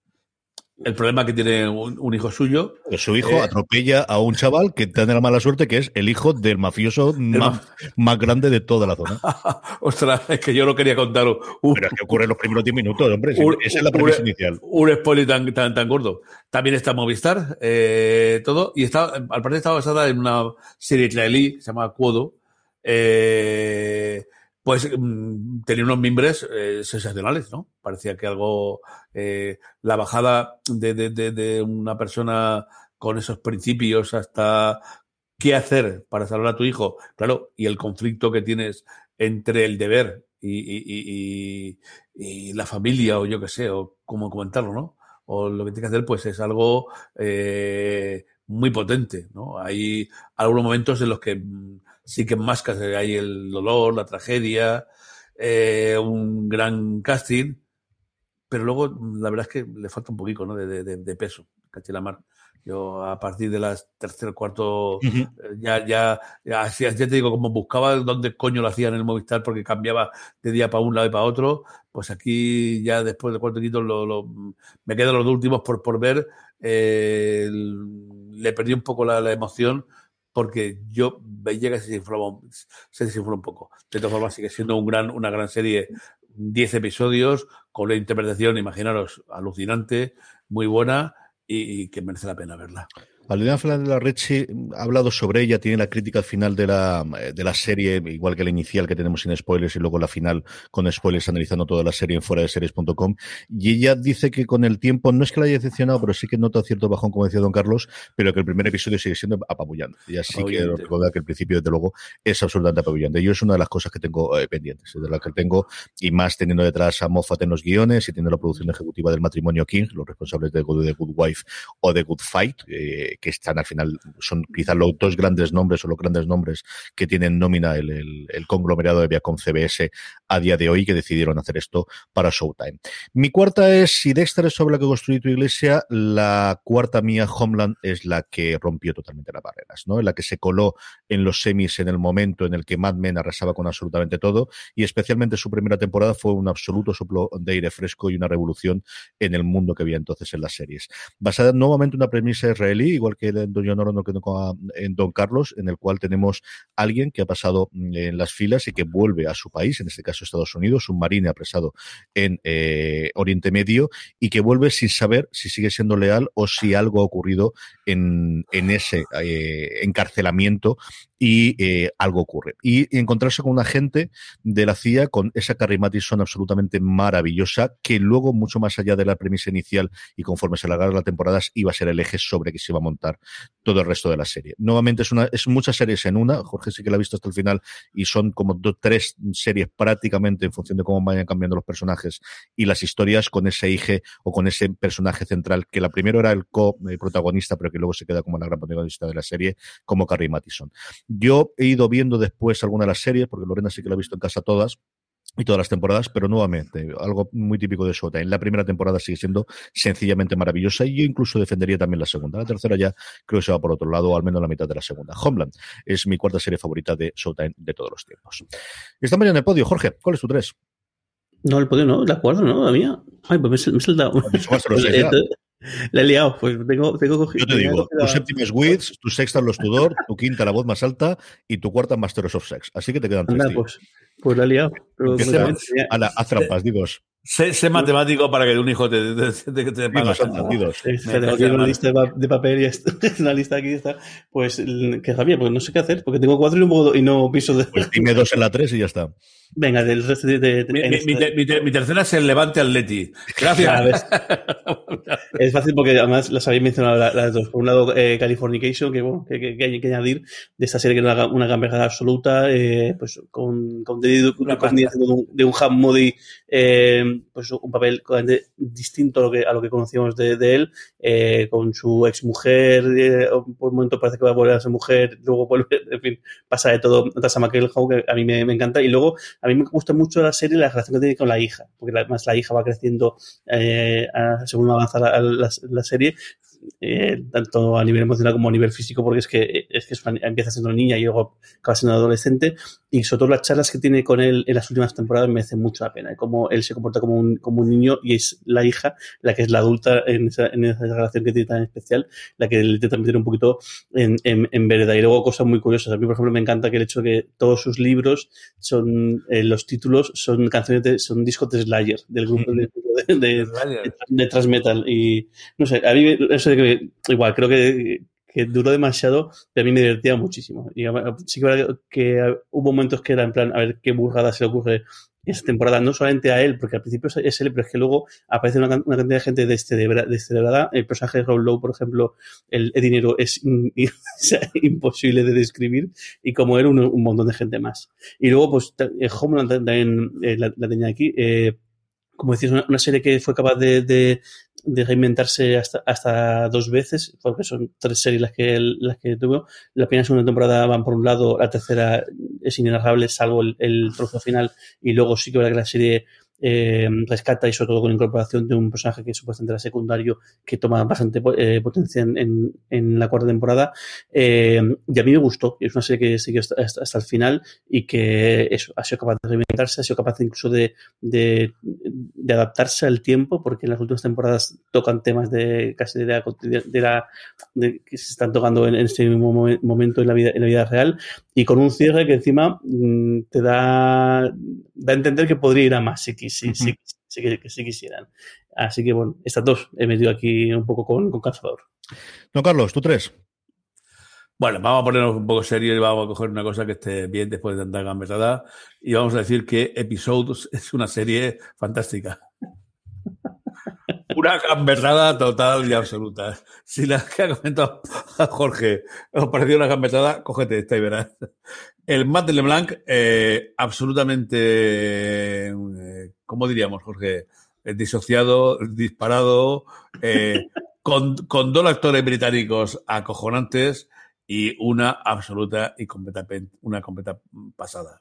el problema que tiene un, hijo suyo. Que su hijo eh, atropella a un chaval que tiene la mala suerte que es el hijo del mafioso más, más, grande de toda la zona. Ostras, es que yo no quería contar. Pero es que ocurre en los primeros 10 minutos, hombre. esa es la premisa inicial. Un spoiler tan, tan, tan, gordo. También está Movistar, eh, todo. Y está, al parecer está basada en una serie israelí que se llama Cuodo. Eh, pues mm, tenía unos mimbres eh, sensacionales, ¿no? Parecía que algo, eh, la bajada de, de, de, una persona con esos principios hasta qué hacer para salvar a tu hijo, claro, y el conflicto que tienes entre el deber y, y, y, y la familia, o yo qué sé, o cómo comentarlo, ¿no? O lo que tienes que hacer, pues es algo eh, muy potente, ¿no? Hay algunos momentos en los que mm, sí que en máscaras hay el dolor, la tragedia, eh, un gran casting, pero luego la verdad es que le falta un poquito ¿no? de, de, de peso, Cachilamar. Yo a partir de las tercer, cuarto, eh, ya, ya, ya, ya, te digo, como buscaba dónde coño lo hacían en el Movistar porque cambiaba de día para un lado y para otro, pues aquí ya después del cuarto quinto lo, lo, me quedan los últimos por, por ver. Eh, le perdí un poco la, la emoción porque yo veía que se desinflaba, se un poco. De todas formas, sigue siendo un gran, una gran serie, 10 episodios, con una interpretación, imaginaros, alucinante, muy buena y que merece la pena verla. Valeria Fernández de la Reche ha hablado sobre ella, tiene la crítica al final de la, de la serie, igual que la inicial que tenemos sin spoilers y luego la final con spoilers analizando toda la serie en fuera de series.com. Y ella dice que con el tiempo, no es que la haya decepcionado, pero sí que nota cierto bajón, como decía don Carlos, pero que el primer episodio sigue siendo apabullante. Y así que recordar que el principio, desde luego, es absolutamente apabullante. Yo es una de las cosas que tengo eh, pendientes, de las que tengo, y más teniendo detrás a Moffat en los guiones y teniendo la producción ejecutiva del matrimonio King, los responsables de, The Good Wife o de Good Fight, eh, que están al final, son quizás los dos grandes nombres o los grandes nombres que tienen nómina el, el, conglomerado de Viacom CBS a día de hoy que decidieron hacer esto para Showtime. Mi cuarta es, si Dexter es sobre la que construí tu iglesia, la cuarta mía, Homeland, es la que rompió totalmente las barreras, ¿no? En la que se coló en los semis en el momento en el que Mad Men arrasaba con absolutamente todo y especialmente su primera temporada fue un absoluto soplo de aire fresco y una revolución en el mundo que había entonces en las series. Basada nuevamente en una premisa israelí, igual que en Don John en Don Carlos, en el cual tenemos alguien que ha pasado mm, en las filas y que vuelve a su país, en este caso Estados Unidos, un marine apresado en eh, Oriente Medio y que vuelve sin saber si sigue siendo leal o si algo ha ocurrido en, ese eh, encarcelamiento y eh, algo ocurre. Y, encontrarse con un agente de la CIA con esa Carrie Mathison absolutamente maravillosa, que luego, mucho más allá de la premisa inicial y conforme se alargaron las temporadas, iba a ser el eje sobre que se iba a montar todo el resto de la serie. Nuevamente es una, es muchas series en una, Jorge sí que la ha visto hasta el final, y son como dos, tres series prácticamente en función de cómo vayan cambiando los personajes y las historias con ese eje o con ese personaje central, que la primero era el co-protagonista, pero que luego se queda como la gran protagonista de la serie, como Carrie Mathison. Yo he ido viendo después alguna de las series, porque Lorena sí que la ha visto en casa todas, y todas las temporadas, pero nuevamente, algo muy típico de Showtime. La primera temporada sigue siendo sencillamente maravillosa y yo incluso defendería también la segunda. La tercera ya creo que se va por otro lado, o al menos la mitad de la segunda. Homeland es mi cuarta serie favorita de Showtime de todos los tiempos. Estamos ya en el podio. Jorge, ¿cuál es tu tres? No, el podio no, la cuarta no, la mía. Ay, pues me, me he saltado. La he liado, pues tengo, tengo cogido. Yo te digo, tu séptima es Wiz, tu sexta es Los Tudor, tu quinta la voz más alta y tu cuarta Masters of Sex. Así que te quedan tres. pues, pues la he liado. Pero, haz trampas, digo. Sé, matemático para que un hijo te, te, te, te pague. Una lista de papel y una lista aquí está. Pues que Javier, pues no sé qué hacer, porque tengo cuatro y no, y no piso de. Pues dime dos en la tres y ya está. Venga, del resto de. mi, tercera es el Levante Atleti. Gracias. es fácil porque además las habéis mencionado las, dos. Por un lado, eh, Californication, que, bueno, que, que, que, hay que añadir de esta serie que es una, una gamberjada absoluta, eh, pues con, con, de, un, de un Ham Modi, eh, pues un papel distinto a lo que, a lo que conocíamos de, de él, eh, con su ex mujer, eh, por un momento parece que va a volver a ser mujer, luego vuelve, en fin, pasa de todo. Tasa McElhoe, que a mí me, encanta, y luego a mí me gusta mucho la serie la relación que tiene con la hija, porque además la hija va creciendo eh, según avanza la, la, serie, eh, tanto a nivel emocional como a nivel físico, porque es que, es que empieza siendo niña y luego acaba siendo adolescente. Y sobre todo las charlas que tiene con él en las últimas temporadas merecen mucho la pena. Como él se comporta como un, como un niño y es la hija la que es la adulta en esa, en esa relación que tiene tan especial, la que le intenta meter un poquito en, en, en, vereda. Y luego cosas muy curiosas. A mí, por ejemplo, me encanta que el hecho de que todos sus libros son, eh, los títulos son canciones de, son discos de Slayer, del grupo de, de, de, de, Transmetal. Y no sé, a mí eso igual, creo que duró demasiado, pero a mí me divertía muchísimo. Y sí que, hubo momentos que era en plan, a ver qué burrada se le ocurre esta temporada, no solamente a él, porque al principio es él, pero es que luego aparece una, cantidad de gente descerebrada. El personaje de Rob Lowe, por ejemplo, el, dinero es imposible de describir, y como él, un, montón de gente más. Y luego, pues, Homeland también eh, la, tenía aquí. Eh, como decís, una, serie que fue capaz de, de, de reinventarse hasta, hasta dos veces, porque son tres series las que, las que tuvo. La primera y segunda temporada van por un lado, la tercera es inenarrable, salvo el, el trozo final, y luego sí que que la serie eh, rescata y sobre todo con la incorporación de un personaje que supuestamente era secundario que toma bastante eh, potencia en, en, la cuarta temporada. Eh, y a mí me gustó es una serie que siguió hasta, hasta, el final y que ha sido capaz de reinventarse ha sido capaz incluso de, de, adaptarse al tiempo porque en las últimas temporadas tocan temas de casi de la, de la de, que se están tocando en este mismo momento en la vida en la vida real y con un cierre que encima mmm, te da, da a entender que podría ir a más si, si, uh -huh. si, si, si, si, quisieran. Así que bueno, estas dos he metido aquí un poco con, con Cazador. No, Carlos, tú tres. Bueno, vamos a ponernos un poco serio y vamos a coger una cosa que esté bien después de tanta gambetada y vamos a decir que Episodes es una serie fantástica. Una gamberrada total y absoluta. Si la que ha comentado Jorge os pareció una gamberrada, cógete esta y verás. El Matt LeBlanc, eh, absolutamente, eh, ¿cómo diríamos, Jorge? Eh, disociado, disparado, eh, con, con dos actores británicos acojonantes y una absoluta y completa, una completa pasada.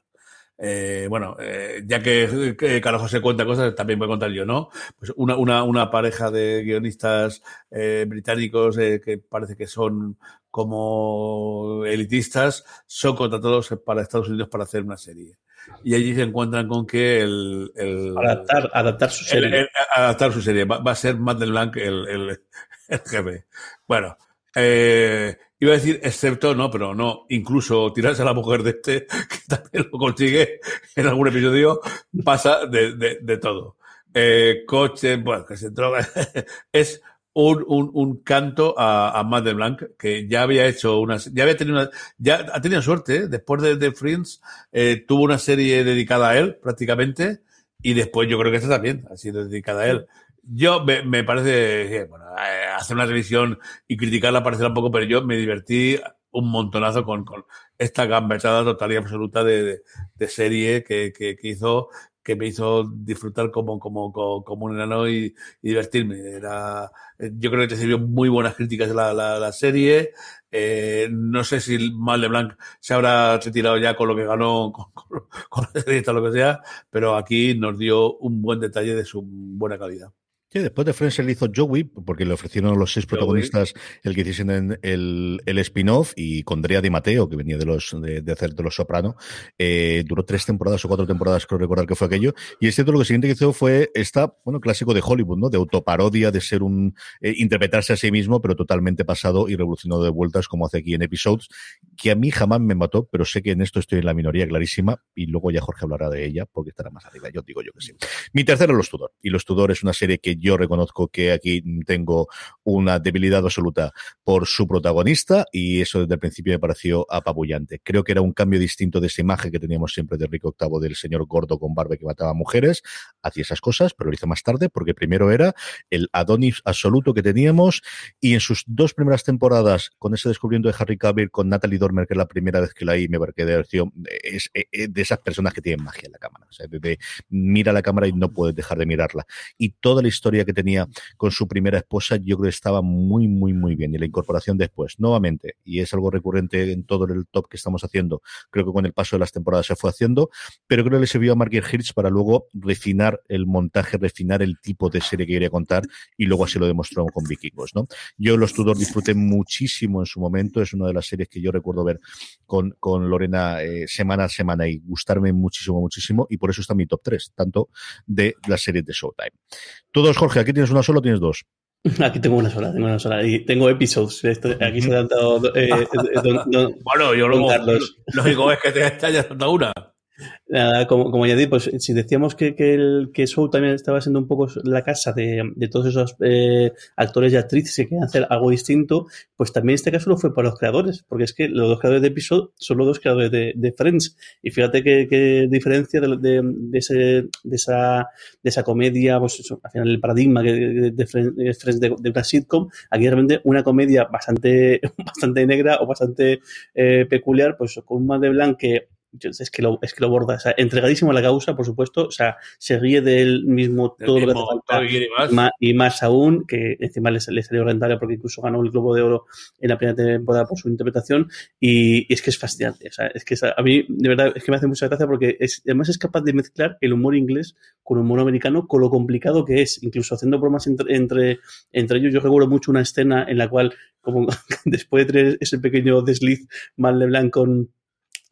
Eh, bueno, eh, ya que, que Carlos José cuenta cosas, también voy a contar yo, ¿no? Pues una, una, una pareja de guionistas eh, británicos eh, que parece que son como elitistas, son contratados para Estados Unidos para hacer una serie. Y allí se encuentran con que el... el adaptar, adaptar su serie. El, el, adaptar su serie. Va, va, a ser Matt Blanc el, el, el jefe. Bueno, eh, Iba a decir, excepto, no, pero no, incluso tirarse a la mujer de este, que también lo consigue en algún episodio, pasa de, de, todo. Eh, coche, bueno, que se droga. es un, un, un canto a, a Matt Blanc, que ya había hecho una, ya había tenido una, ya ha tenido suerte, ¿eh? después de, de Friends, eh, tuvo una serie dedicada a él, prácticamente, y después yo creo que esta también ha sido dedicada a él. Yo me, me parece bueno, eh, hacer una revisión y criticarla parecerá un poco, pero yo me divertí un montonazo con, con esta gambetada total y absoluta de, de, de serie que, que, que, hizo, que me hizo disfrutar como, como, como, un enano y, y, divertirme. Era, yo creo que recibió muy buenas críticas la, la, la serie. Eh, no sé si Mal de Blanc se habrá retirado ya con lo que ganó con, con, con la serie, lo que sea, pero aquí nos dio un buen detalle de su buena calidad. Sí, después de Friends él hizo Joey, porque le ofrecieron a los seis protagonistas el que hiciesen el, el spin-off, y con Drea Di Mateo, que venía de los de, hacer de los Soprano, eh, duró tres temporadas o cuatro temporadas, creo recordar que fue aquello. Y es cierto, lo que siguiente que hizo fue esta, bueno, clásico de Hollywood, ¿no? De autoparodia, de ser un, eh, interpretarse a sí mismo, pero totalmente pasado y revolucionado de vueltas, como hace aquí en Episodes, que a mí jamás me mató, pero sé que en esto estoy en la minoría clarísima, y luego ya Jorge hablará de ella, porque estará más arriba. Yo digo yo que sí. Mi tercero, Los Tudor. Y Los Tudor es una serie que yo reconozco que aquí tengo una debilidad absoluta por su protagonista y eso desde el principio me pareció apabullante. Creo que era un cambio distinto de esa imagen que teníamos siempre de Rico VIII del señor gordo con barba que mataba a mujeres. Hacía esas cosas, pero lo hizo más tarde porque primero era el Adonis absoluto que teníamos y en sus dos primeras temporadas con ese descubrimiento de Harry Cavill con Natalie Dormer, que es la primera vez que la vi, me parece de es, de esas personas que tienen magia en la cámara. O sea, de, mira la cámara y no puedes dejar de mirarla. Y toda la historia que tenía con su primera esposa, yo creo que estaba muy, muy, muy bien. Y la incorporación después, nuevamente, y es algo recurrente en todo el top que estamos haciendo, creo que con el paso de las temporadas se fue haciendo, pero creo que le sirvió a Mark Hirsch para luego refinar el montaje, refinar el tipo de serie que quería contar, y luego así lo demostró con Vikingos, ¿no? Yo los Tudor disfruté muchísimo en su momento, es una de las series que yo recuerdo ver con, con Lorena eh, semana a semana y gustarme muchísimo, muchísimo, y por eso está mi top 3, tanto de las series de Showtime. Todos, Jorge, aquí tienes una sola o tienes dos. Aquí tengo una sola, tengo una sola. Y tengo episodios. aquí se han dado. Eh, bueno, yo lo, lógico es que te hayas dado una. Nada, como, como, ya di, pues si decíamos que, que, el, que Show también estaba siendo un poco la casa de, de todos esos eh, actores y actrices que querían hacer algo distinto, pues también este caso lo fue para los creadores, porque es que los dos creadores de episodio son los dos creadores de, de Friends. Y fíjate qué diferencia de, de, ese, de, esa, de esa comedia, pues al final el paradigma de, de Friends de, una sitcom, aquí realmente una comedia bastante, bastante negra o bastante eh, peculiar, pues con un de Blanc que es que lo, es que lo borda, o sea, entregadísimo a la causa, por supuesto, o sea, se ríe de él mismo todo lo que hace falta, y más. aún, que encima le, salió rentable porque incluso ganó el Globo de Oro en la primera temporada por su interpretación, y, es que es fascinante, o sea, es que a mí, de verdad, es que me hace mucha gracia porque es, además es capaz de mezclar el humor inglés con el humor americano, con lo complicado que es, incluso haciendo bromas entre, entre, entre ellos, yo recuerdo mucho una escena en la cual, como después de tener ese pequeño desliz, Mal Leblanc con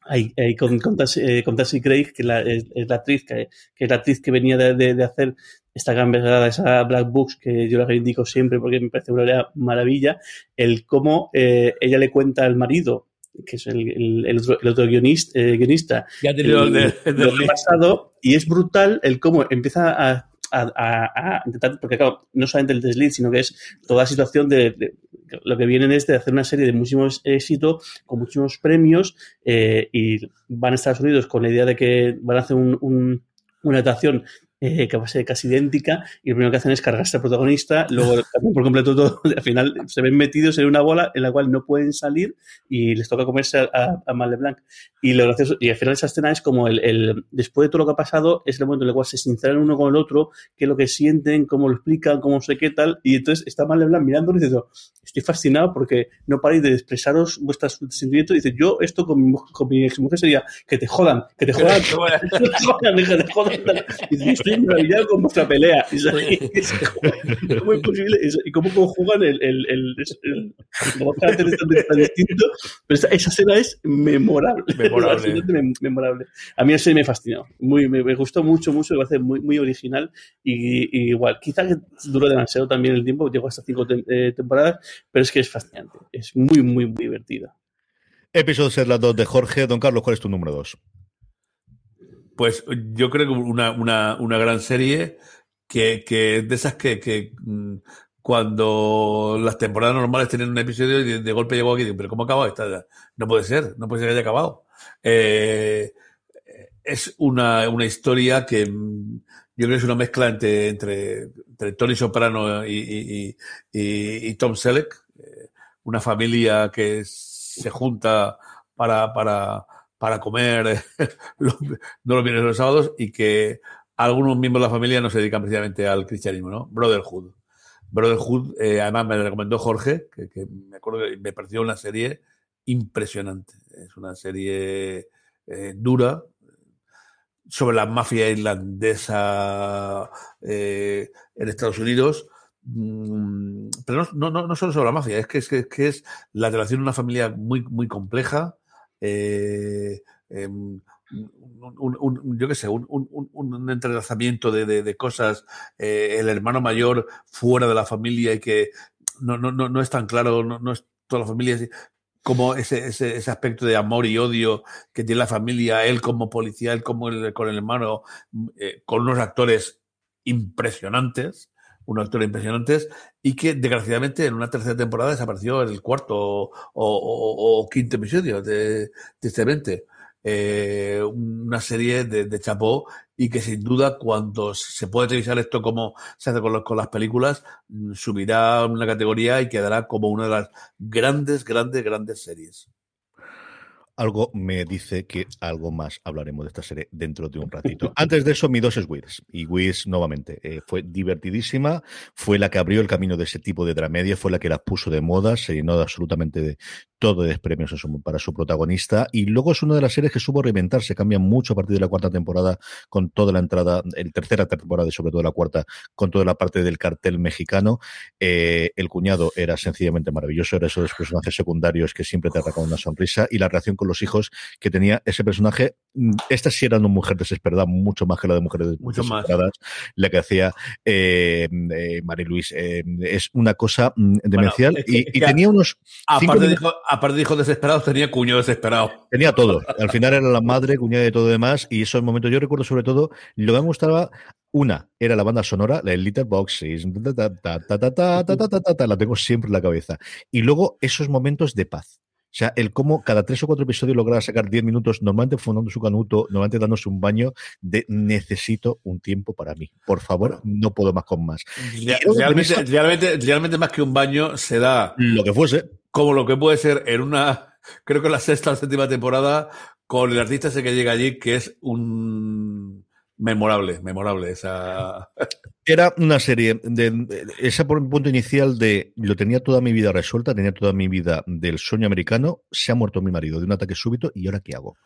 Ahí, con, con, eh, con Craig, que la, es, la actriz que, que, es la actriz que venía de, de, de hacer esta gran verdad, esa Black Books que yo la reivindico siempre porque me parece una maravilla, el cómo eh, ella le cuenta al marido, que es el, el, el otro, el otro guionista, eh, guionista ya el, el, pasado, y es brutal el cómo empieza a a, intentar, porque claro, no solamente el desliz, sino que es toda la situación de, lo que vienen es de hacer una serie de muchísimos éxitos, con muchísimos premios, eh, y van a Estados Unidos con la idea de que van a hacer un, una adaptación eh, que va a ser casi idéntica, y lo primero que hacen es cargarse al protagonista, luego por completo todo, al final se ven metidos en una bola en la cual no pueden salir y les toca comerse a, a Mal Blanc. Y lo gracioso, y al final esa escena es como el, el, después de todo lo que ha pasado, es el momento en el cual se sinceran uno con el otro, qué es lo que sienten, cómo lo explican, cómo sé qué tal, y entonces está Mal Blanc mirándolo y dice, estoy fascinado porque no paráis de expresaros vuestros sentimientos, y dice, yo esto con mi, con mi ex mujer sería, que te jodan, que te jodan, que te jodan, que te jodan, y dice, estoy maravillado con vuestra pelea, y, es como, ¿cómo es posible? Y cómo conjugan el, el, el, el, tan distinto, pero esa, esa escena es memorable memorable. A mí ese me fascinó. Muy, me, gustó mucho, mucho. Me parece muy, muy original. Y, igual, quizás duró demasiado también el tiempo, llegó hasta cinco eh, temporadas, pero es que es fascinante. Es muy, muy, muy divertido. Episodio ser las dos de Jorge. Don Carlos, ¿cuál es tu número dos? Pues yo creo que una, una, una gran serie que, que de esas que, que mm, cuando las temporadas normales tienen un episodio y de, golpe llegó aquí pero ¿cómo acabado esta? No puede ser, no puede ser que haya acabado. Eh, es una, una, historia que mm, yo creo que es una mezcla entre, entre, Tony Soprano y, y, y, Tom Selleck, eh, una familia que se junta para, para, para comer los, no los viernes los sábados y que algunos miembros de la familia no se dedican precisamente al cristianismo, ¿no? Brotherhood. Brotherhood, eh, además me recomendó Jorge, que, que, me acuerdo que me pareció una serie impresionante. Es una serie eh, dura, sobre la mafia irlandesa eh, en Estados Unidos. Mm, pero no, no, no, solo sobre la mafia, es que es, que, es la relación de una familia muy, muy compleja. Eh, em, un, yo qué sé, un, entrelazamiento de, de, cosas, eh, el hermano mayor fuera de la familia y que no, no, no, no es tan claro, no, no es toda la familia, como ese, ese, ese, aspecto de amor y odio que tiene la familia, él como policía, él como el, con el hermano, eh, con unos actores impresionantes, unos actores impresionantes, y que desgraciadamente en una tercera temporada desapareció en el cuarto o, quinto episodio, de, tristemente eh, una serie de, de, Chapó y que sin duda cuando se puede utilizar esto como se hace con, con las películas, mm, subirá una categoría y quedará como una de las grandes, grandes, grandes series algo me dice que algo más hablaremos de esta serie dentro de un ratito. Antes de eso, mi dos es Wiz. Y Wiz, nuevamente, eh, fue divertidísima, fue la que abrió el camino de ese tipo de dramedia, fue la que la puso de moda, se llenó de absolutamente de todo de premios para su protagonista. Y luego es una de las series que supo reinventarse, cambia mucho a partir de la cuarta temporada, con toda la entrada, el tercera temporada y sobre todo la cuarta, con toda la parte del cartel mexicano. Eh, el cuñado era sencillamente maravilloso, era esos personajes secundarios que siempre te arrancan una sonrisa y la relación con los hijos que tenía ese personaje. Mm, esta sí era una mujer desesperada, mucho más que la de mujeres mucho desesperadas, más. la que hacía eh, eh, María Luis. Eh, es una cosa mm, demencial y, tenía unos. Aparte de, hijo, aparte desesperados, tenía cuño desesperado. Tenía todo. Al final era la madre, cuñada y todo demás. Y esos momentos, yo recuerdo sobre todo, lo que me gustaba una era la banda sonora, la Little Boxes, la tengo siempre en la cabeza. Y luego esos momentos de paz. O sea, el cómo cada tres o cuatro episodios lograba sacar diez minutos, normalmente fundando su canuto, normalmente dándose un baño de necesito un tiempo para mí. Por favor, no puedo más con más. Realmente, realmente, realmente más que un baño se da lo que fuese. Como lo que puede ser en una, creo que la sexta o séptima temporada, con el artista ese que llega allí, que es un memorable, memorable esa. Era una serie de, ese punto inicial de lo tenía toda mi vida resuelta, tenía toda mi vida del sueño americano, se ha muerto mi marido de un ataque súbito y ahora qué hago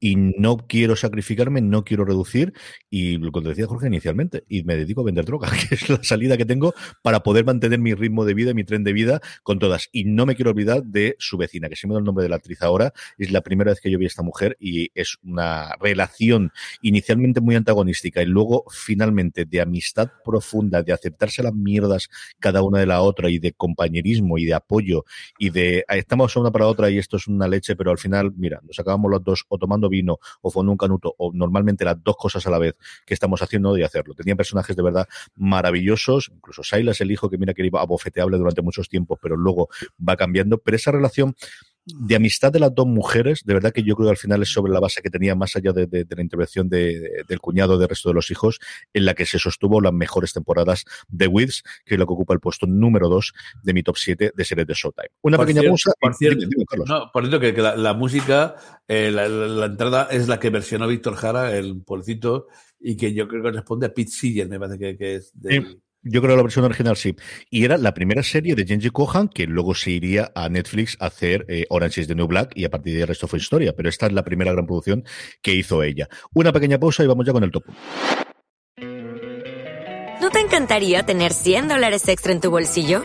y no quiero sacrificarme, no quiero reducir y lo que decía Jorge inicialmente, y me dedico a vender droga, que es la salida que tengo para poder mantener mi ritmo de vida, mi tren de vida con todas. Y no me quiero olvidar de su vecina, que se me da el nombre de la actriz ahora, es la primera vez que yo vi a esta mujer y es una relación inicialmente muy antagonística y luego finalmente de amistad profunda, de aceptarse las mierdas cada una de la otra y de compañerismo y de apoyo y de estamos una para otra y esto es una leche, pero al final, mira, nos acabamos los dos o tomando vino o fue un canuto o normalmente las dos cosas a la vez que estamos haciendo de hacerlo. Tenían personajes de verdad maravillosos, incluso Silas, el hijo que mira que iba abofeteable durante muchos tiempos, pero luego va cambiando, pero esa relación de amistad de las dos mujeres, de verdad que yo creo que al final es sobre la base que tenía más allá de, la intervención de, del cuñado del resto de los hijos, en la que se sostuvo las mejores temporadas de Wiz, que es lo que ocupa el puesto número 2 de mi top 7 de series de Showtime. Una pequeña pausa. Por cierto, por cierto que, la, música, eh, la, entrada es la que versionó Víctor Jara, el policito, y que yo creo que responde a Pete Seeger, me parece que, es del, yo creo que la versión original sí. Y era la primera serie de Genji Kohan que luego se iría a Netflix a hacer eh, Orange is the New Black y a partir de ahí el resto fue historia. Pero esta es la primera gran producción que hizo ella. Una pequeña pausa y vamos ya con el top. ¿No te encantaría tener 100 dólares extra en tu bolsillo?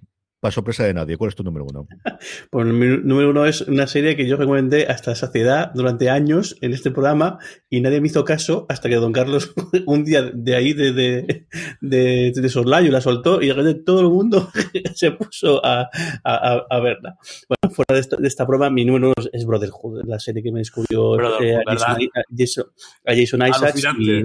Para sorpresa de nadie, ¿cuál es tu número uno? pues mi número uno es una serie que yo recomendé hasta saciedad durante años en este programa y nadie me hizo caso hasta que Don Carlos un día de ahí de, de, de, de Soslayo la soltó y de todo el mundo se puso a, a, a verla. Bueno, fuera de esta, de esta, prueba, mi número uno es Brotherhood, la serie que me descubrió eh, a, Jason, a, Jason, Isaacs. Y,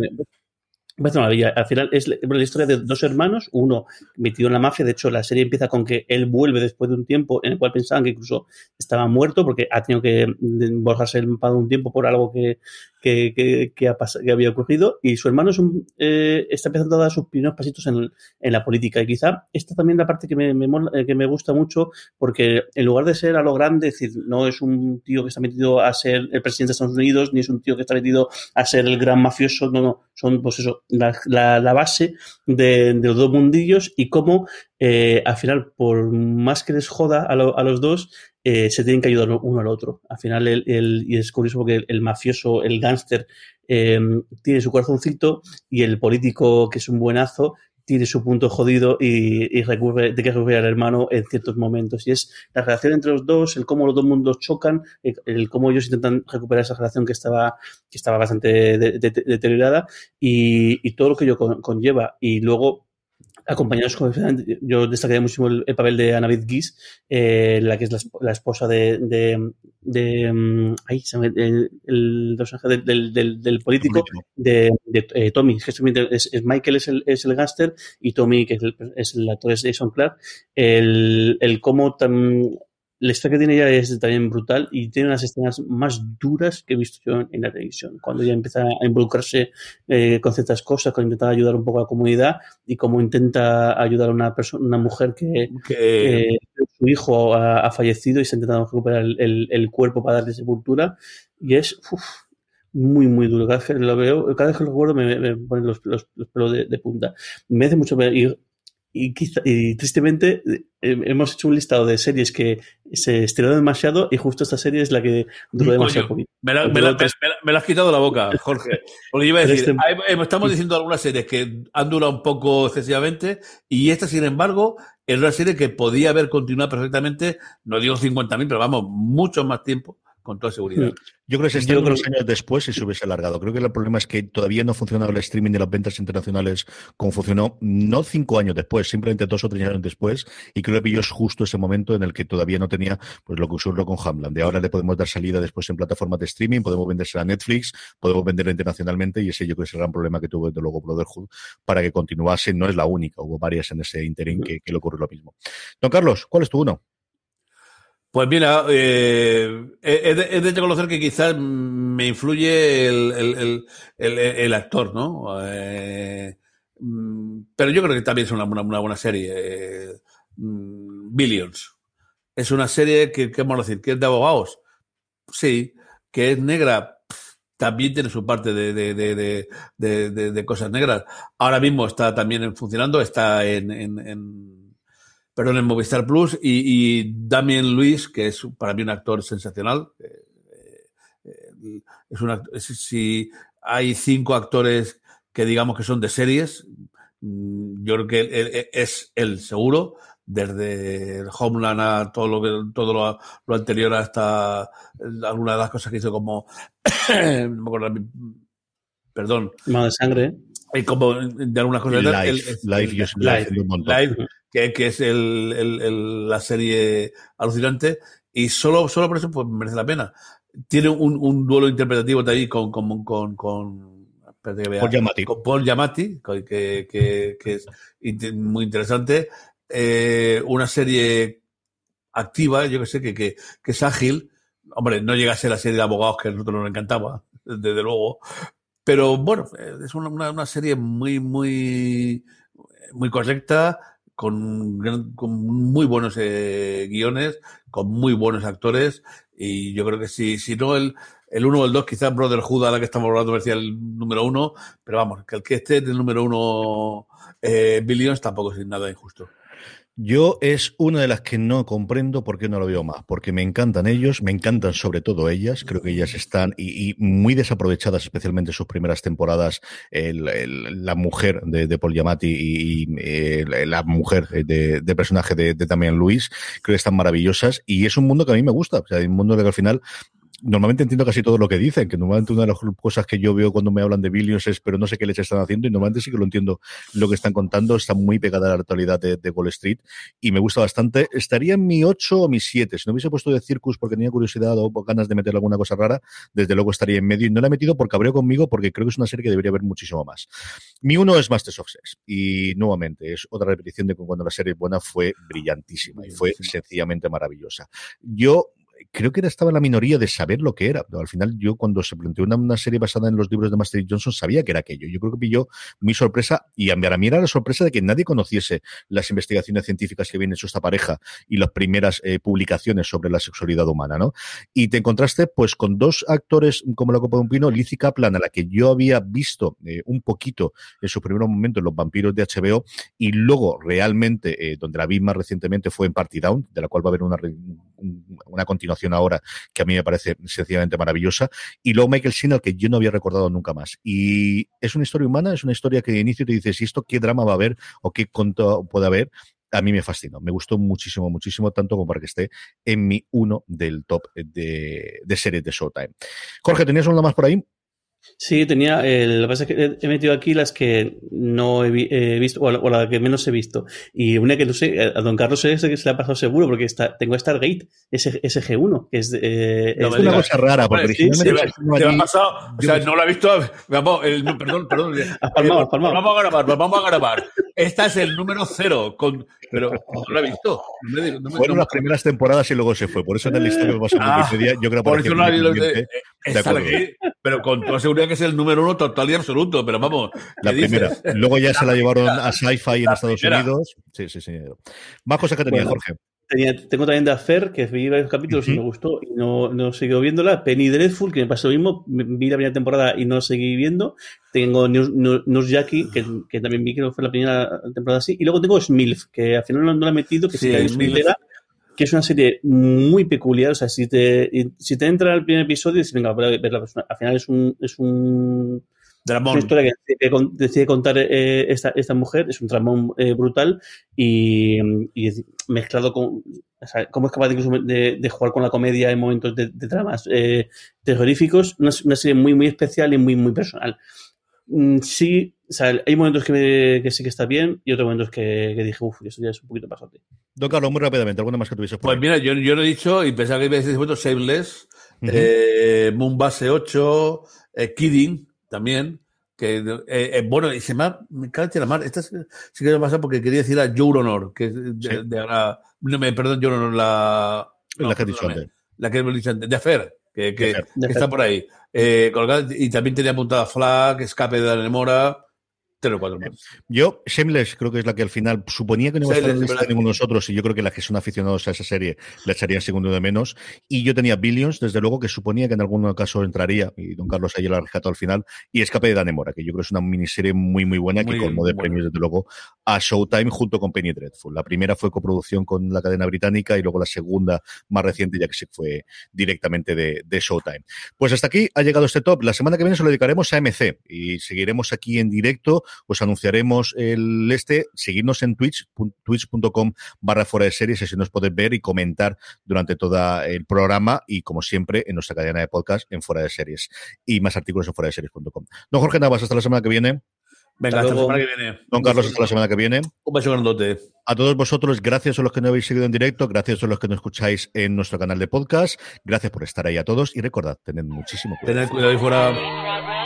al final es la historia de dos hermanos, uno metido en la mafia. De hecho, la serie empieza con que él vuelve después de un tiempo en el cual pensaban que incluso estaba muerto porque ha tenido que borrarse el mapa un tiempo por algo que, que, que, ha que, había ocurrido y su hermano es un, eh, está empezando a dar sus primeros pasitos en, en, la política. Y quizá esta también es la parte que me, me, que me gusta mucho porque en lugar de ser a lo grande, decir, no es un tío que está metido a ser el presidente de Estados Unidos ni es un tío que está metido a ser el gran mafioso, no, no, son pues eso, la, la, base de, de, los dos mundillos y cómo eh, al final, por más que les joda a, lo, a los dos, eh, se tienen que ayudar uno al otro. Al final, el, el, y es curioso porque el, mafioso, el gángster, eh, tiene su corazoncito y el político, que es un buenazo, tiene su punto jodido y, y recurre, de que recurrir al hermano en ciertos momentos. Y es la relación entre los dos, el cómo los dos mundos chocan, el, el cómo ellos intentan recuperar esa relación que estaba, que estaba bastante de, de, deteriorada y, y, todo lo que ello con, conlleva. Y luego acompañados con yo destacaría muchísimo el, el papel de Annabeth Gies, eh, la que es la, la esposa de, de, de um, ay, el, el del, del, del, político de, de eh, Tommy, es, es, Michael es el, es el gángster y Tommy, que es el, es actor es Jason Clark, el, el cómo tan la historia que tiene ella es también brutal y tiene unas escenas más duras que he visto yo en la televisión. Cuando ella empieza a involucrarse eh, con ciertas cosas, cuando intenta ayudar un poco a la comunidad y cómo intenta ayudar a una persona, una mujer que, que... que su hijo ha, ha, fallecido y se ha intentado recuperar el, el, el, cuerpo para darle sepultura. Y es uf, muy, muy duro. Cada vez que lo veo, cada vez que lo recuerdo me, me ponen los, los, los pelos de, de, punta. Me hace mucho y y, quizá, y tristemente eh, hemos hecho un listado de series que se estrenó demasiado y justo esta serie es la que duró demasiado poquito. Me la, me, la, me, me la, has quitado la boca, Jorge. Porque iba a decir, hay, estamos diciendo algunas series que han durado un poco excesivamente y esta, sin embargo, es una serie que podía haber continuado perfectamente, no digo 50.000, pero vamos, mucho más tiempo con toda seguridad. Yo creo que se unos años después si se hubiese alargado. Creo que el problema es que todavía no funcionaba el streaming de las ventas internacionales como funcionó, no cinco años después, simplemente dos o tres años después, y creo que pilló justo ese momento en el que todavía no tenía pues lo que ocurrió con Hamland. De ahora le podemos dar salida después en plataformas de streaming, podemos venderse a Netflix, podemos venderla internacionalmente, y ese yo creo que es el gran problema que tuvo desde luego Brotherhood para que continuase. No es la única, hubo varias en ese interín que, que le ocurrió lo mismo. Don Carlos, ¿cuál es tu uno? Pues mira, eh, he, de, he, de, que quizás me influye el, el, el, actor, ¿no? Eh, pero yo creo que también es una, una, buena serie. Eh, Billions. Es una serie que, ¿qué vamos decir? Que es de abogados. Sí. Que es negra. También tiene su parte de, de, de cosas negras. Ahora mismo está también funcionando, está en, en, en perdón, en Movistar Plus, y, y Damien Luis, que es para mí un actor sensacional. Eh, eh, es una, si hay cinco actores que digamos que son de series, mm, yo creo que él, él, es el seguro, desde el Homeland a todo lo que todo lo, anterior hasta algunas de las cosas que hizo como me perdón. Mano de sangre. Y como de algunas cosas. Live, que, que es el, el, la serie alucinante, y solo, solo por eso pues, merece la pena. Tiene un, un duelo interpretativo de ahí con, con, con, con Paul Giamatti. Con Paul Giamatti, que, que, que es muy interesante. Eh, una serie activa, yo que sé, que, que, que es ágil. Hombre, no llega a ser la serie de abogados que a nosotros nos encantaba, desde luego. Pero bueno, es una, una, serie muy, muy, muy correcta, con, con muy buenos eh, guiones, con muy buenos actores, y yo creo que si, si no el, el uno o el dos, quizás Brotherhood, a la que estamos hablando, decía el número uno, pero vamos, que el que esté del número uno eh, Billions tampoco es nada injusto. Yo es una de las que no comprendo por qué no lo veo más, porque me encantan ellos, me encantan sobre todo ellas, creo que ellas están y, muy desaprovechadas, especialmente sus primeras temporadas, la mujer de, de Paul Giamatti y, la mujer de, personaje de, de Damian Luis, creo que están maravillosas y es un mundo que a mí me gusta, o sea, un mundo que al final normalmente entiendo casi todo lo que dicen, que normalmente una de las cosas que yo veo cuando me hablan de Billions es, pero no sé qué les están haciendo, y normalmente sí que lo entiendo lo que están contando, está muy pegada a la actualidad de, de Wall Street, y me gusta bastante. Estaría en mi 8 o mi 7. Si no hubiese puesto de Circus porque tenía curiosidad o ganas de meter alguna cosa rara, desde luego estaría en medio, y no la he metido porque cabreo conmigo, porque creo que es una serie que debería haber muchísimo más. Mi 1 es Masters of Sex, y nuevamente es otra repetición de cuando la serie buena fue brillantísima, y fue sencillamente maravillosa. Yo creo que era, estaba la minoría de saber lo que era. al final, yo cuando se planteó una, serie basada en los libros de Master Johnson, sabía que era aquello. Yo creo que pilló mi sorpresa, y a mí era la sorpresa de que nadie conociese las investigaciones científicas que vienen hecho esta pareja y las primeras eh, publicaciones sobre la sexualidad humana, ¿no? Y te encontraste, pues, con dos actores como la Copa de un Pino, Lizzie Kaplan, a la que yo había visto eh, un poquito en su primer momento en Los Vampiros de HBO, y luego realmente, eh, donde la vi más recientemente fue en Party Down, de la cual va a haber una, una continuación ahora que a mí me parece sencillamente maravillosa. Y luego Michael Sheen, que yo no había recordado nunca más. Y es una historia humana, es una historia que de inicio te dices, ¿y esto qué drama va a haber o qué conto puede haber? a mí me fascinó. Me gustó muchísimo, muchísimo, tanto como para que esté en mi uno del top de, de series de Showtime. Jorge, ¿tenías una más por ahí? Sí, tenía. lo que pasa es que he metido aquí las que no he, visto, o la, que menos he visto. Y una que no sé, a don Carlos es que se le ha pasado seguro, porque está, tengo Stargate, ese, SG1, que es. Eh, es una cosa rara, porque sí, se, me ha pasado. O sea, no lo he visto. Vamos, el, perdón, perdón. Vamos a grabar, vamos a grabar. Esta es el número cero, con, pero no lo he visto. No me, Fueron las primeras temporadas y luego se fue. Por eso en el listado que ah, Wikipedia, yo creo por eso no de, de pero con toda seguridad que es el número uno total y absoluto, pero vamos. La primera. Luego ya se la llevaron a Sci-Fi en Estados Unidos. Sí, sí, sí. Más cosas que tenía, Jorge. Tengo también de Affair, que vi varios capítulos y me gustó y no, no sigo viéndola. Penny Dreadful, que me pasó lo mismo, vi la primera temporada y no seguí viendo. Tengo Nurse Jackie, que, que, también vi que fue la primera temporada así. Y luego tengo Smilf, que al final no, la he metido, que sí, se que es una serie muy peculiar. O sea, si te, si te entra el primer episodio, dices, venga, voy a verla. Al final es un, es un una historia que decide, contar eh, esta, esta, mujer, es un tramón eh, brutal y, y, mezclado con. O sea, cómo es capaz de, de, jugar con la comedia en momentos de, de dramas eh, terroríficos. Una, una, serie muy, muy especial y muy, muy personal. Mm, sí, o sea, hay momentos que, que, sí que está bien y otros momentos que, que dije, uff, eso ya es un poquito pasante. Don Carlos, muy rápidamente, ¿alguna más que tuviese? Pues mira, yo, yo lo he dicho y pensaba que iba a decir bueno, Shameless, eh, Moonbase 8, eh, Kidding también. Que, eh, eh, bueno, y se me ha, me cae la mar. Esta sí que me pasa porque quería decir a Joe Honor, que es de, de, ahora, no me, perdón, Joe Honor, la. No, la que he dicho antes. La que he dicho antes, de Affair, que, que, que está por ahí. Eh, y también tenía apuntada Flag, Escape de la Mora, yo, Shameless, creo que es la que al final suponía que no iba a estar en lista de ninguno de nosotros, y yo creo que las que son aficionados a esa serie la echarían segundo de menos. Y yo tenía Billions, desde luego, que suponía que en algún caso entraría, y Don Carlos ahí la rescató al final, y Escape de Danemora, que yo creo que es una miniserie muy, muy buena, que colmó de premios, desde luego, a Showtime junto con Penny Dreadful. La primera fue coproducción con la cadena británica, y luego la segunda, más reciente, ya que se fue directamente de, de Showtime. Pues hasta aquí ha llegado este top. La semana que viene se lo dedicaremos a MC, y seguiremos aquí en directo os anunciaremos el este, seguirnos en Twitch, twitch.com barra fuera de series, así nos podéis ver y comentar durante todo el programa y como siempre en nuestra cadena de podcast en fuera de series y más artículos en fuera de series.com. Don Jorge Navas, hasta la semana que viene. Venga, hasta, la semana que viene. Don Carlos, hasta la semana que viene. Un beso grandote. A todos vosotros, gracias a los que no habéis seguido en directo, gracias a los que nos escucháis en nuestro canal de podcast, gracias por estar ahí a todos y recordad, tened muchísimo cuidado. Tened cuidado ahí fuera.